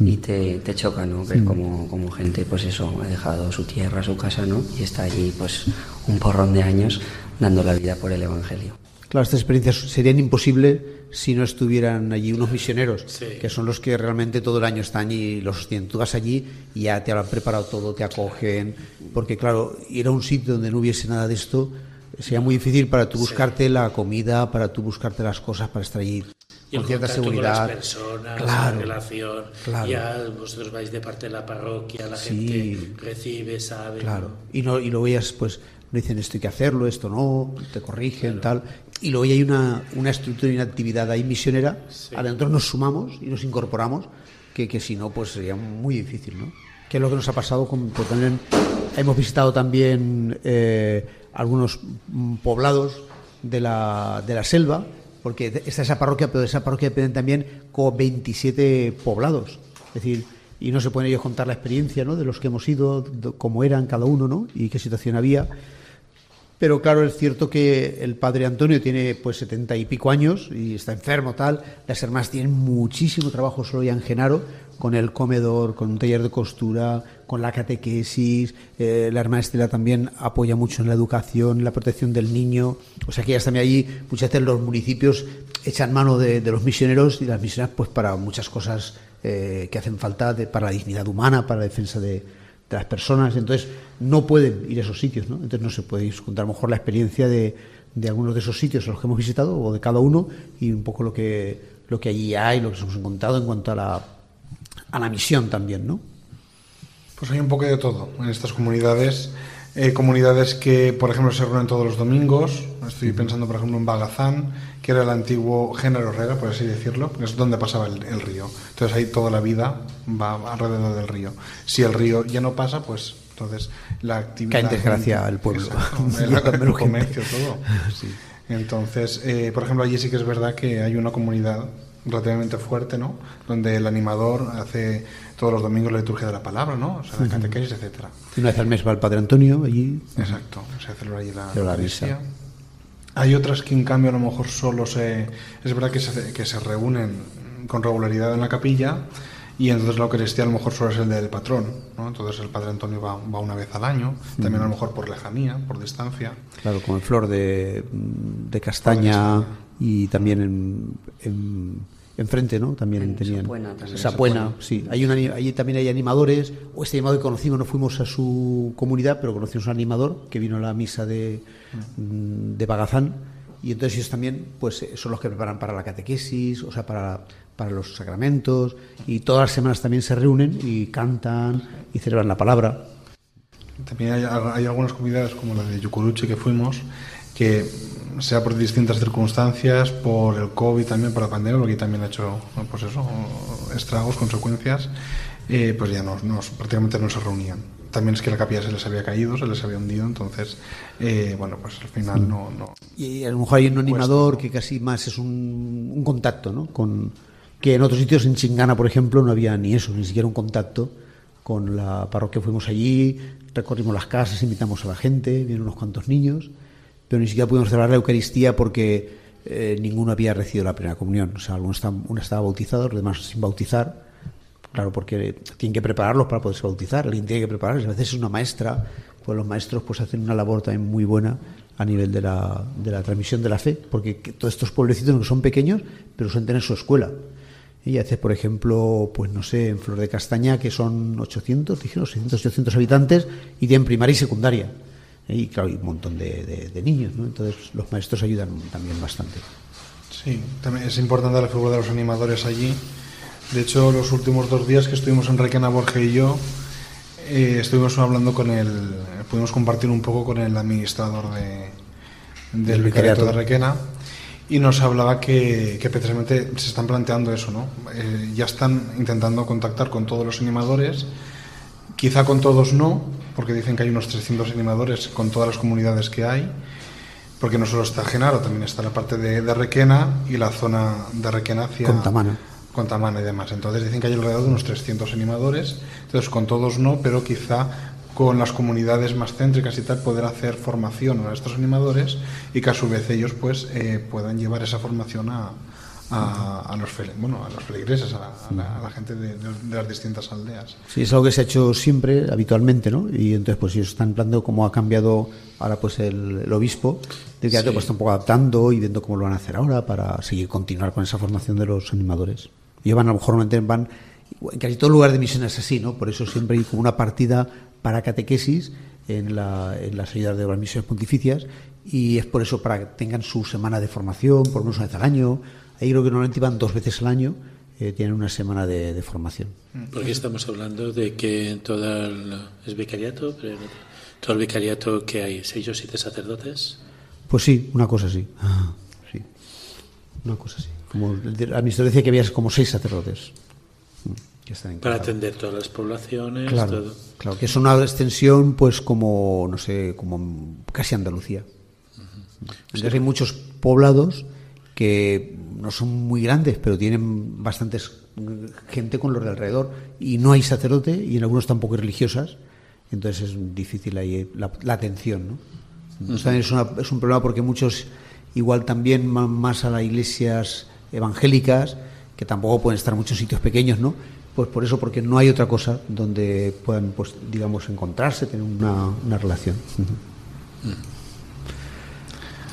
Y te, te choca, ¿no? Ver como, como gente, pues eso, ha dejado su tierra, su casa, ¿no? Y está allí, pues, un porrón de años dando la vida por el Evangelio. Claro, estas experiencias serían imposibles si no estuvieran allí unos misioneros, Sí. que son los que realmente todo el año están y los sostienen. Tú vas allí y ya te habrán preparado todo, te acogen, porque claro, ir a un sitio donde no hubiese nada de esto sería muy difícil para tú buscarte la comida, para tú buscarte las cosas, para estar allí Y con cierta seguridad. con las personas, Claro, la relación. claro. Ya vosotros vais de parte de la parroquia, la Sí. gente recibe, sabe. Claro. Y, no, y luego ellas, pues, no dicen esto hay que hacerlo, esto no, te corrigen, tal. Y luego ya hay una, una estructura y una actividad ahí misionera, a la que nosotros nos sumamos y nos incorporamos, que, que si no, pues sería muy difícil, ¿no? Que es lo que nos ha pasado con, pues, también hemos visitado también eh, algunos poblados de la, de la selva, porque está esa parroquia, pero de esa parroquia dependen también como 27 poblados. Es decir, y no se pueden ellos contar la experiencia ¿no? de los que hemos ido, cómo eran cada uno ¿no? y qué situación había. Pero claro, es cierto que el padre Antonio tiene pues setenta y pico años y está enfermo, tal. Las hermanas tienen muchísimo trabajo solo ya en Genaro, con el comedor, con un taller de costura, con la catequesis. Eh, la hermana Estela también apoya mucho en la educación, la protección del niño. O sea que ellas también allí, muchas veces los municipios echan mano de, los misioneros y las misioneras pues para muchas cosas eh, que hacen falta para la dignidad humana, para la defensa de, de las personas, entonces no pueden ir a esos sitios, ¿no? Entonces no se puede contar a lo mejor la experiencia de, de algunos de esos sitios a los que hemos visitado o de cada uno y un poco lo que lo que allí hay, lo que hemos encontrado en cuanto a la a la misión también, ¿no? Pues hay un poco de todo en estas comunidades. Eh, comunidades que, por ejemplo, se reúnen todos los domingos. Estoy pensando, por ejemplo, en Bagazán, que era el antiguo género Herrera, por así decirlo, es donde pasaba el, el río. Entonces ahí toda la vida va alrededor del río. Si el río ya no pasa, pues entonces la actividad... Cae en desgracia el pueblo. Exacto, el, comercio, todo. Entonces, eh, por ejemplo, allí sí que es verdad que hay una comunidad relativamente fuerte, ¿no? Donde el animador hace todos los domingos la liturgia de la palabra, ¿no? O sea, la catequesis, etcétera. Una vez al mes va el Padre Antonio allí. Exacto, se celebra allí la, la misa. Hay otras que en cambio a lo mejor solo se... Es verdad que se, que se reúnen con regularidad en la capilla y entonces la Eucaristía a lo mejor solo es el del patrón, ¿no? Entonces el Padre Antonio va, va una vez al año, también a lo mejor por lejanía, por distancia. Claro, como en Flor de, de Castaña y también en, en, enfrente, ¿no? También En tenían. Sapuena también. Sapuena, sí. Hay allí también hay animadores. O este animador que conocimos, no fuimos a su comunidad, pero conocimos a un animador que vino a la misa de, mm, de Bagazán. Y entonces ellos también pues eh, son los que preparan para la catequesis, o sea, para, para los sacramentos. Y todas las semanas también se reúnen y cantan y celebran la palabra. También hay, hay algunas comunidades como la de Yucuruchi que fuimos, que sea por distintas circunstancias, por el COVID también, por la pandemia, porque también ha hecho pues eso, estragos, consecuencias, eh, pues ya no, no- prácticamente no se reunían. También es que la capilla se les había caído, se les había hundido, entonces, eh, bueno, pues al final no... no Y a lo mejor hay un animador que casi más es un, un contacto, ¿no? Con, que en otros sitios, en Chingana, por ejemplo, no había ni eso, ni siquiera un contacto con la parroquia. Fuimos allí, recorrimos las casas, invitamos a la gente, vinieron unos cuantos niños, pero ni siquiera pudimos celebrar la Eucaristía porque eh, ninguno había recibido la primera comunión. O sea, algunos estaban- uno estaba bautizado, los demás sin bautizar. Claro, porque tienen que prepararlos para poderse bautizar, alguien tiene que prepararlos. A veces es una maestra, pues los maestros pues hacen una labor también muy buena a nivel de la, de la transmisión de la fe, porque que todos estos pueblecitos son pequeños, pero suelen tener su escuela. Y hace, por ejemplo, pues no sé, en Flor de Castaña, que son 800, dijeron, 600, 800 habitantes, y tienen primaria y secundaria. Y claro, hay un montón de, de- de niños, ¿no? Entonces los maestros ayudan también bastante. Sí, también es importante la figura de los animadores allí. De hecho, los últimos dos días que estuvimos en Requena, Borja y yo, eh, estuvimos hablando con el, pudimos compartir un poco con el administrador de, del vicariato. de Requena y nos hablaba que, que precisamente se están planteando eso, ¿no? Eh, ya están intentando contactar con todos los animadores, quizá con todos no, porque dicen que hay unos 300 animadores con todas las comunidades que hay, porque no solo está Genaro, también está la parte de, de Requena y la zona de Requena hacia Contamana. Contamana y demás. Entonces dicen que hay alrededor de unos 300 animadores, entonces con todos no, pero quizá con las comunidades más céntricas y tal poder hacer formación a estos animadores y que a su vez ellos pues eh, puedan llevar esa formación a, a, a los, bueno, a los feligreses, a la, a la- a la gente de, de- de las distintas aldeas. Sí, es algo que se ha hecho siempre, habitualmente, ¿no? Y entonces, pues ellos están planteando cómo ha cambiado ahora pues el, el obispo del que Sí. pues está un poco adaptando y viendo cómo lo van a hacer ahora para seguir continuar con esa formación de los animadores. Llevan a lo mejor van en casi todo lugar de misión es así, ¿no? Por eso siempre hay como una partida para catequesis en, la, en las ayudas de las misiones pontificias y es por eso para que tengan su semana de formación, por lo menos una vez al año. Ahí creo que normalmente van dos veces al año, eh, tienen una semana de, de formación. Porque estamos hablando de que todo el, es vicariato, pero todo el vicariato que hay, seis o siete sacerdotes. Pues sí, una cosa así. Ah, sí. Una cosa así. Como la ministra decía que había como seis sacerdotes. mm, que están Para atender todas las poblaciones, Claro, todo. claro, que es una extensión, pues como, no sé, como casi Andalucía. Entonces hay muchos poblados que no son muy grandes, pero tienen bastantes gente con los de alrededor y no hay sacerdote y en algunos tampoco hay religiosas. Entonces es difícil ahí la, la atención, ¿no? También es, una- un problema porque muchos igual también más a las iglesias evangélicas, que tampoco pueden estar muchos sitios pequeños, ¿no? Pues por eso, porque no hay otra cosa donde puedan, pues, digamos, encontrarse, tener una, relación.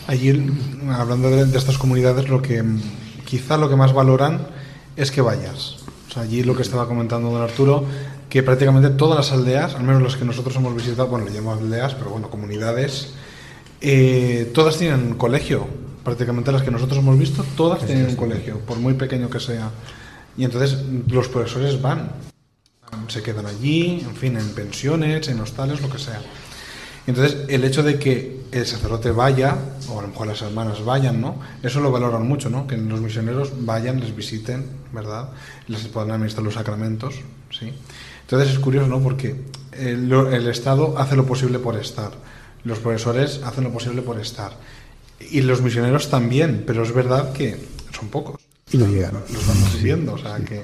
Allí, hablando de, de estas comunidades, lo que mm, quizá lo que más valoran es que vayas. O sea, allí lo que estaba comentando don Arturo, que prácticamente todas las aldeas, al menos las que nosotros hemos visitado, bueno, le llamamos aldeas, pero bueno, comunidades, eh, todas tienen colegio. Prácticamente las que nosotros hemos visto, todas tienen un colegio, por muy pequeño que sea. Y entonces los profesores van, se quedan allí, en fin, en pensiones, en hostales, lo que sea. Entonces, el hecho de que el sacerdote vaya, o a lo mejor las hermanas vayan, ¿no? Eso lo valoran mucho, ¿no? Que los misioneros vayan, les visiten, ¿verdad? Les puedan administrar los sacramentos, ¿sí? Entonces es curioso, ¿no? Porque el Estado hace lo posible por estar, los profesores hacen lo posible por estar, y los misioneros también, pero es verdad que son pocos Y no llegan. los vamos viendo, o sea que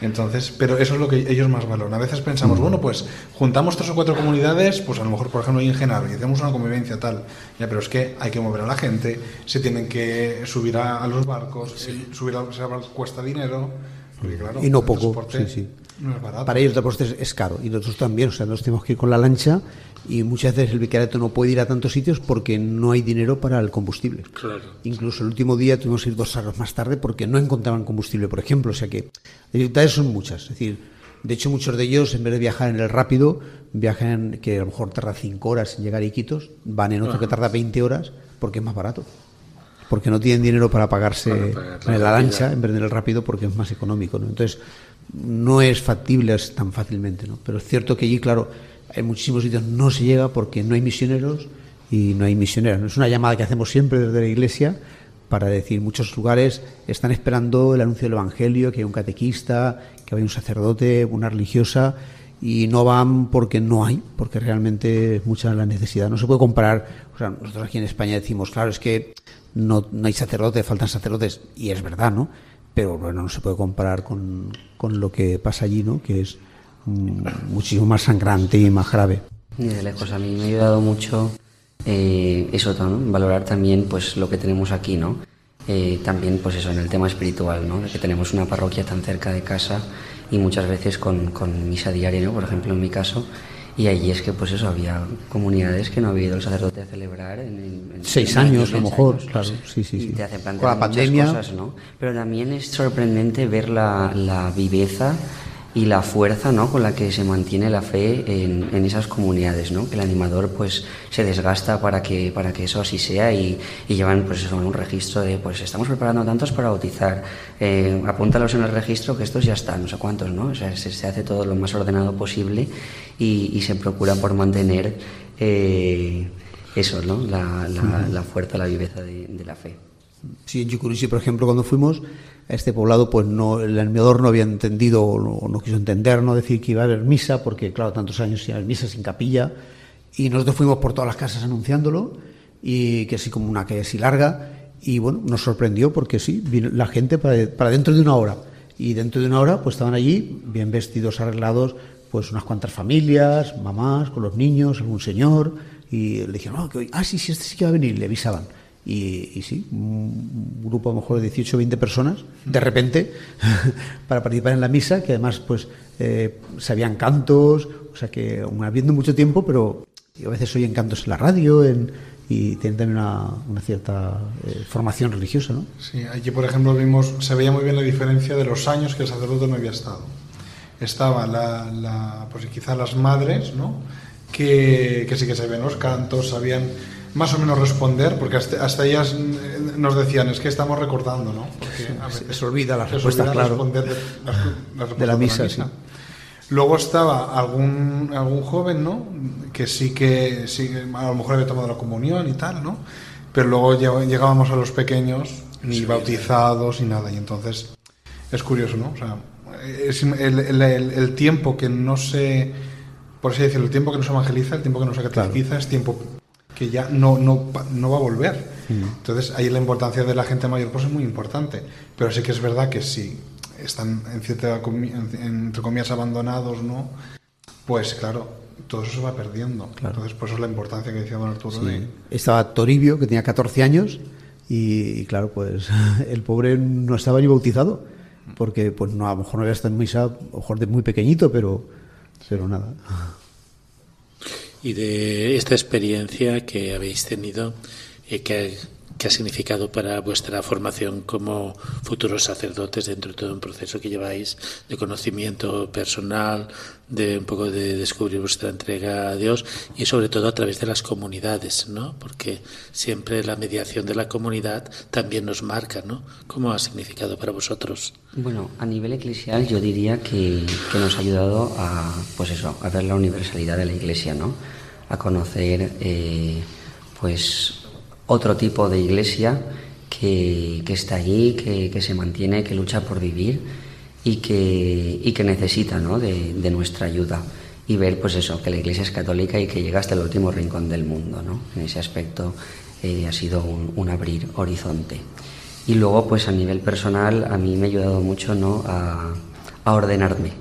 entonces, pero eso es lo que ellos más valoran. A veces pensamos, bueno, pues juntamos tres o cuatro comunidades, pues a lo mejor, por ejemplo, en Genaro y hacemos una convivencia tal. Ya, pero es que hay que mover a la gente, se tienen que subir a, a los barcos, subir a los barcos cuesta dinero, porque claro, Y no poco, sí, sí. No es barato. Para ellos el transporte es, caro y nosotros también, o sea, nos tenemos que ir con la lancha y muchas veces el vicariato no puede ir a tantos sitios porque no hay dinero para el combustible. Claro. Incluso el último día tuvimos que ir dos horas más tarde porque no encontraban combustible, por ejemplo. O sea que las dificultades son muchas. Es decir, de hecho, muchos de ellos, en vez de viajar en el rápido, viajan que a lo mejor tarda cinco horas en llegar a Iquitos, van en otro que tarda 20 horas porque es más barato. Porque no tienen dinero para pagarse Para pagar la en la lancha en vez de en el rápido porque es más económico. ¿no? Entonces, no es factible tan fácilmente. ¿no? Pero es cierto que allí, claro, en muchísimos sitios no se llega porque no hay misioneros y no hay misioneras. Es una llamada que hacemos siempre desde la iglesia para decir muchos lugares están esperando el anuncio del Evangelio, que hay un catequista, que hay un sacerdote, una religiosa, y no van porque no hay, porque realmente es mucha la necesidad. No se puede comparar, o sea, nosotros aquí en España decimos, claro, es que no, no hay sacerdotes, faltan sacerdotes, y es verdad, ¿no? Pero bueno, no se puede comparar con, con lo que pasa allí, ¿no? Que es mm, muchísimo más sangrante y más grave. Ni de lejos, a mí me ha ayudado mucho eh, eso, ¿no? valorar también pues lo que tenemos aquí, ¿no? Eh, también pues eso, en el tema espiritual, ¿no? De que tenemos una parroquia tan cerca de casa y muchas veces con, con misa diaria, ¿no? Por ejemplo, en mi caso, y allí es que pues eso, había comunidades que no había ido el sacerdote a celebrar en, en- Seis en años, a lo mejor, años. claro, sí, sí, Y sí. te hace Con plantear la muchas pandemia- cosas, ¿no? Pero también es sorprendente ver la, la viveza y la fuerza ¿no? con la que se mantiene la fe en, en esas comunidades, ¿no? que el animador pues se desgasta para que, para que eso así sea y, y llevan pues eso, un registro de pues estamos preparando tantos para bautizar, eh, apúntalos en el registro que estos ya están, no sé cuántos, ¿no? O sea, se, se hace todo lo más ordenado posible y, y se procura por mantener eh, eso, ¿no? la, la, la fuerza, la viveza de, de la fe. Sí, en Yucuruchi, por ejemplo, cuando fuimos a este poblado, pues no, el animador no había entendido o no, quiso entender, no decir que iba a haber misa, porque claro, tantos años sin haber misa, sin capilla, y nosotros fuimos por todas las casas anunciándolo, y que así como una calle así larga, y bueno, nos sorprendió porque sí, vino la gente para, para dentro de una hora, y dentro de una hora pues estaban allí, bien vestidos, arreglados, pues unas cuantas familias, mamás, con los niños, algún señor, y le dijeron, oh, que hoy, ah, sí, sí, este sí que va a venir, le avisaban. Y, y, sí, un grupo a lo mejor de 18 o 20 personas, de repente, para participar en la misa, que además pues eh, sabían cantos, o sea que aún habiendo mucho tiempo, pero a veces oyen cantos en la radio y tienen también una, cierta eh, formación religiosa, ¿no? Sí, allí por ejemplo vimos, se veía muy bien la diferencia de los años que el sacerdote no había estado. Estaba la, la pues quizá las madres, ¿no? Que, que sí que sabían los cantos, sabían más o menos responder, porque hasta, hasta ellas nos decían, es que estamos recordando, ¿no? Porque, a veces Se olvida la respuesta, olvida claro. responder de, las- las respuestas De la misa, sí. Luego estaba algún, algún joven, ¿no? Que sí que, sí, a lo mejor había tomado la comunión y tal, ¿no? Pero luego lleg- llegábamos a los pequeños, ni bautizados, ni nada. Y entonces es curioso, ¿no? O sea, es el, el- el- el tiempo que no se, por así decirlo, el tiempo que no se evangeliza, el tiempo que no se catequiza, es tiempo que ya no, no, no va a volver. Entonces ahí la importancia de la gente mayor pues es muy importante. Pero sí que es verdad que si están en cierta entre comillas abandonados, ¿no? Pues claro, todo eso se va perdiendo. Entonces por eso es la importancia que decía don Arturo de Estaba Toribio, que tenía 14 años, y, y claro, pues el pobre no estaba ni bautizado, porque pues no, a lo mejor no había estado en misa, a lo mejor de muy pequeñito, pero, pero nada. Y de esta experiencia que habéis tenido, eh, ¿qué, qué ha significado para vuestra formación como futuros sacerdotes dentro de todo un proceso que lleváis de conocimiento personal, de un poco de descubrir vuestra entrega a Dios y sobre todo a través de las comunidades, ¿no? Porque siempre la mediación de la comunidad también nos marca, ¿no? ¿Cómo ha significado para vosotros? Bueno, a nivel eclesial yo diría que, que nos ha ayudado a, pues eso, a ver la universalidad de la Iglesia, ¿no? A conocer, eh, pues, otro tipo de Iglesia que, que está allí, que, que se mantiene, que lucha por vivir y que, y que necesita, ¿no? De, de nuestra ayuda y ver, pues eso, que la Iglesia es católica y que llega hasta el último rincón del mundo, ¿no? En ese aspecto eh, ha sido un, un abrir horizonte. Y luego, pues a nivel personal, a mí me ha ayudado mucho ¿no? a, a ordenarme,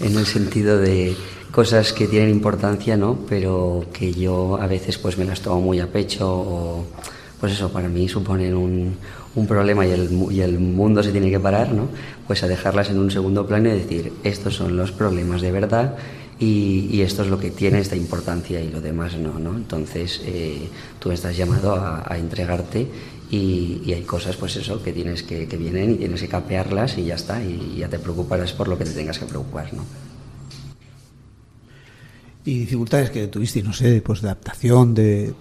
en el sentido de cosas que tienen importancia, ¿no? pero que yo a veces pues me las tomo muy a pecho o pues eso para mí suponen un, un problema y el, y el mundo se tiene que parar, ¿no? pues a dejarlas en un segundo plano y decir, estos son los problemas de verdad y, y esto es lo que tiene esta importancia y lo demás no, ¿no? Entonces eh, tú estás llamado a, a entregarte y, y hay cosas, pues eso, que tienes que, que vienen y tienes que capearlas y ya está, y ya te preocuparás por lo que te tengas que preocupar, ¿no? Y dificultades que tuvisteis, no sé, pues de adaptación, de.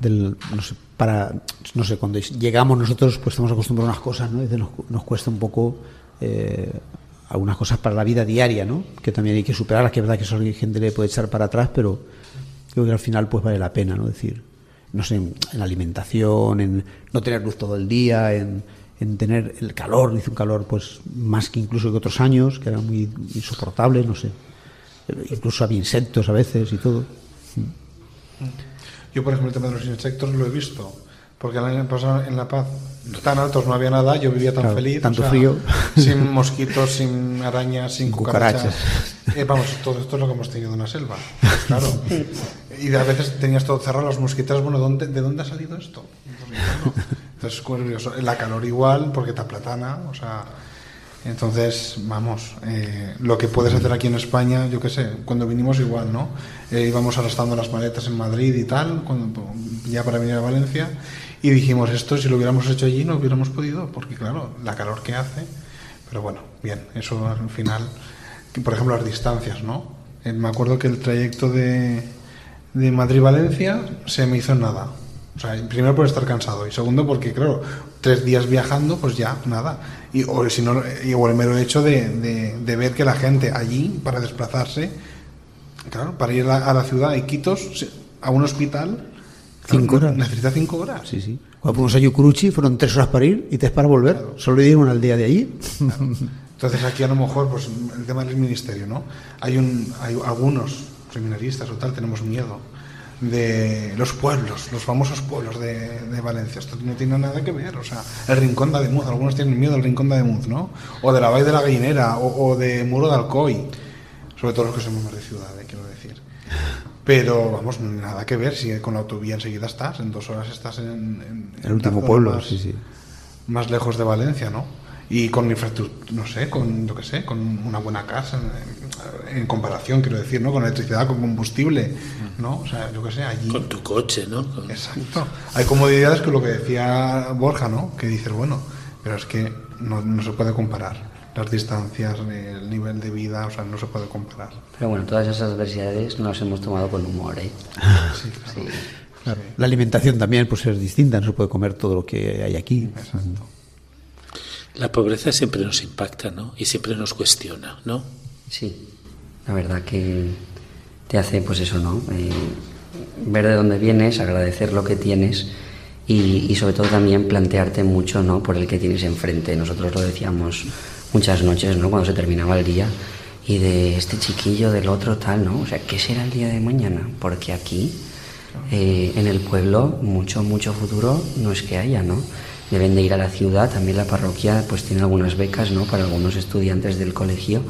Del, no sé, para. No sé, cuando llegamos nosotros, pues estamos acostumbrados a unas cosas, ¿no? Y nos, nos cuesta un poco. Eh, algunas cosas para la vida diaria, ¿no? Que también hay que superar, que es verdad que eso gente le puede echar para atrás, pero creo que al final pues vale la pena, ¿no? decir, no sé, en, en alimentación, en no tener luz todo el día, en, en tener el calor, hizo un calor pues más que incluso que otros años, que era muy insoportable, no sé. Incluso había insectos a veces y todo. Yo, por ejemplo, el tema de los insectos lo he visto. Porque el año pasado en La Paz, tan altos no había nada, yo vivía tan Claro, feliz. tanto frío. Sin mosquitos, sin arañas, sin cucarachas. cucarachas. Eh, vamos, todo esto es lo que hemos tenido en la selva. Pues claro. Y a veces tenías todo cerrado, los mosquitos, bueno, ¿dónde, ¿de dónde ha salido esto? Entonces, curioso. La calor igual, porque está platana, o sea. Entonces, vamos, eh, lo que puedes hacer aquí en España, yo qué sé, cuando vinimos igual, ¿no? Eh, íbamos arrastrando las maletas en Madrid y tal, cuando, ya para venir a Valencia, y dijimos, esto si lo hubiéramos hecho allí no hubiéramos podido, porque claro, la calor que hace, pero bueno, bien, eso al final por ejemplo, las distancias, ¿no? Eh, me acuerdo que el trayecto de, de Madrid-Valencia se me hizo en nada. O sea, primero por estar cansado y segundo porque, claro, tres días viajando, pues ya, nada. Y, o si no, y, o el mero hecho de, de- de ver que la gente allí, para desplazarse, claro, para ir a la, a la ciudad de Quitos, a un hospital, claro, Cinco horas. necesita cinco horas. Sí, sí. Cuando fuimos a Yucuruchi fueron tres horas para ir y tres para volver. Solo dieron una aldea de allí. Entonces aquí a lo mejor, pues el tema del ministerio, ¿no? Hay, un, hay algunos seminaristas o tal, tenemos miedo de los pueblos, los famosos pueblos de, de Valencia. Esto no tiene nada que ver, o sea, el Rincón de Ademuz, algunos tienen miedo del Rincón de Ademuz, ¿no? O de la Valle de la Gallinera, o, o de Muro de Alcoy, sobre todo los que somos más de ciudad, eh, quiero decir. Pero, vamos, nada que ver, si con la autovía enseguida estás, en dos horas estás en, en- El último pueblo, más- sí, sí. más lejos de Valencia, ¿no? Y con infraestructura, no sé, con lo que sé, con una buena casa, en, en comparación, quiero decir, ¿no? Con electricidad, con combustible, ¿no? O sea, yo qué sé, allí. Con tu coche, ¿no? Con- Exacto. Hay comodidades que lo que decía Borja, ¿no? Que dices, bueno, pero es que no, no se puede comparar. Las distancias, el nivel de vida, o sea, no se puede comparar. Pero bueno, todas esas adversidades nos las hemos tomado con humor, ¿eh? Sí, claro. Sí. Claro. La alimentación también pues es distinta, no se puede comer todo lo que hay aquí. Exacto. La pobreza siempre nos impacta, ¿no? Y siempre nos cuestiona, ¿no? Sí, la verdad que te hace, pues eso, ¿no? Eh, ver de dónde vienes, agradecer lo que tienes y, y sobre todo también plantearte mucho, ¿no? Por el que tienes enfrente. Nosotros lo decíamos muchas noches, ¿no? Cuando se terminaba el día y de este chiquillo, del otro, tal, ¿no? O sea, ¿qué será el día de mañana? Porque aquí, eh, en el pueblo, mucho, mucho futuro no es que haya, ¿no? Deben de ir a la ciudad, también la parroquia pues tiene algunas becas, ¿no? Para algunos estudiantes del colegio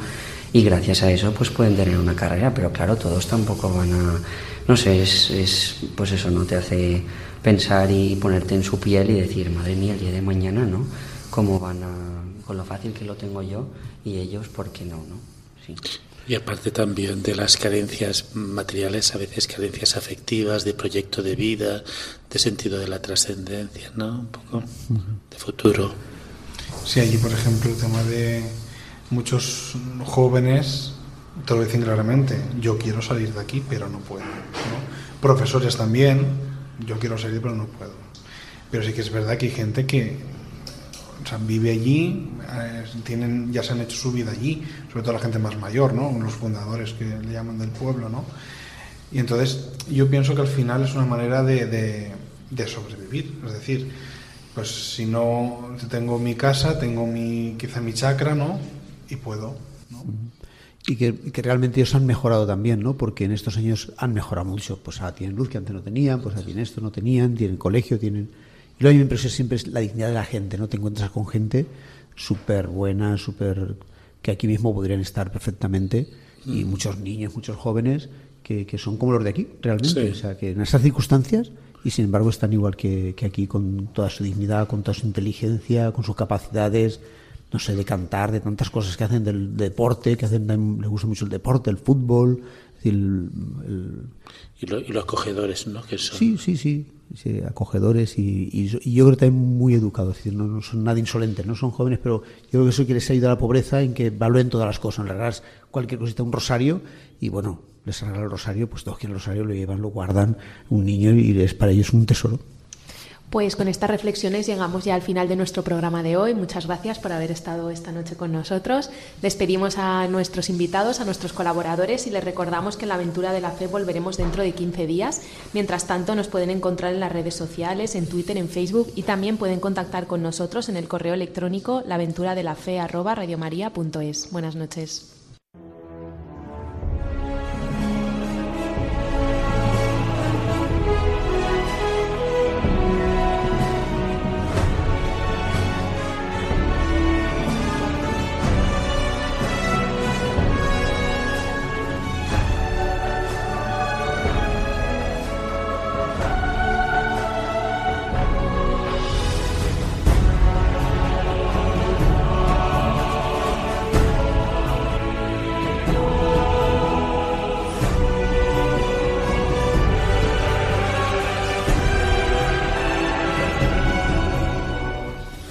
y gracias a eso pues pueden tener una carrera, pero claro, todos tampoco van a, no sé, es, es pues eso, ¿no? Te hace pensar y ponerte en su piel y decir, madre mía, el día de mañana, ¿no? ¿Cómo van a, con lo fácil que lo tengo yo y ellos, ¿por qué no, no? Sí. Y aparte también de las carencias materiales, a veces carencias afectivas, de proyecto de vida, de sentido de la trascendencia, ¿no? Un poco de futuro. Sí, allí, por ejemplo, el tema de muchos jóvenes te lo dicen claramente, yo quiero salir de aquí, pero no puedo. ¿no? Profesores también, yo quiero salir, pero no puedo. Pero sí que es verdad que hay gente que o sea, vive allí, eh, tienen, ya se han hecho su vida allí, sobre todo la gente más mayor, ¿no? los fundadores que le llaman del pueblo. ¿no? Y entonces yo pienso que al final es una manera de, de- de sobrevivir. Es decir, pues si no tengo mi casa, tengo mi, quizá mi chacra, ¿no? Y puedo, ¿no? Y que, que realmente ellos han mejorado también, ¿no? Porque en estos años han mejorado mucho. Pues ahora tienen luz que antes no tenían, pues ahora tienen esto, no tenían, tienen colegio, tienen... Lo que me impresiona siempre es la dignidad de la gente, ¿no? Te encuentras con gente súper buena, súper... que aquí mismo podrían estar perfectamente. Y muchos niños, muchos jóvenes que, que son como los de aquí, realmente. Sí. O sea, que en esas circunstancias y sin embargo están igual que, que aquí con toda su dignidad, con toda su inteligencia, con sus capacidades, no sé, de cantar, de tantas cosas que hacen del deporte, que hacen, les gusta mucho el deporte, el fútbol, es decir, el- el- Y, lo- y los acogedores, ¿no? Que son. sí, sí, sí, sí, acogedores y, y yo- creo que también muy educados, es decir, no, son nada insolentes, no son jóvenes, pero yo creo que eso quiere ayuda a la pobreza en que valoren todas las cosas, le regalas cualquier cosita, un rosario y bueno, les regala el rosario, pues todos quieren el rosario, lo llevan, lo guardan, un niño y es para ellos un tesoro. Pues con estas reflexiones llegamos ya al final de nuestro programa de hoy. Muchas gracias por haber estado esta noche con nosotros. Despedimos a nuestros invitados, a nuestros colaboradores y les recordamos que en la aventura de la fe volveremos dentro de 15 días. Mientras tanto, nos pueden encontrar en las redes sociales, en Twitter, en Facebook y también pueden contactar con nosotros en el correo electrónico laventuradelafe@radiomaria.es. Buenas noches.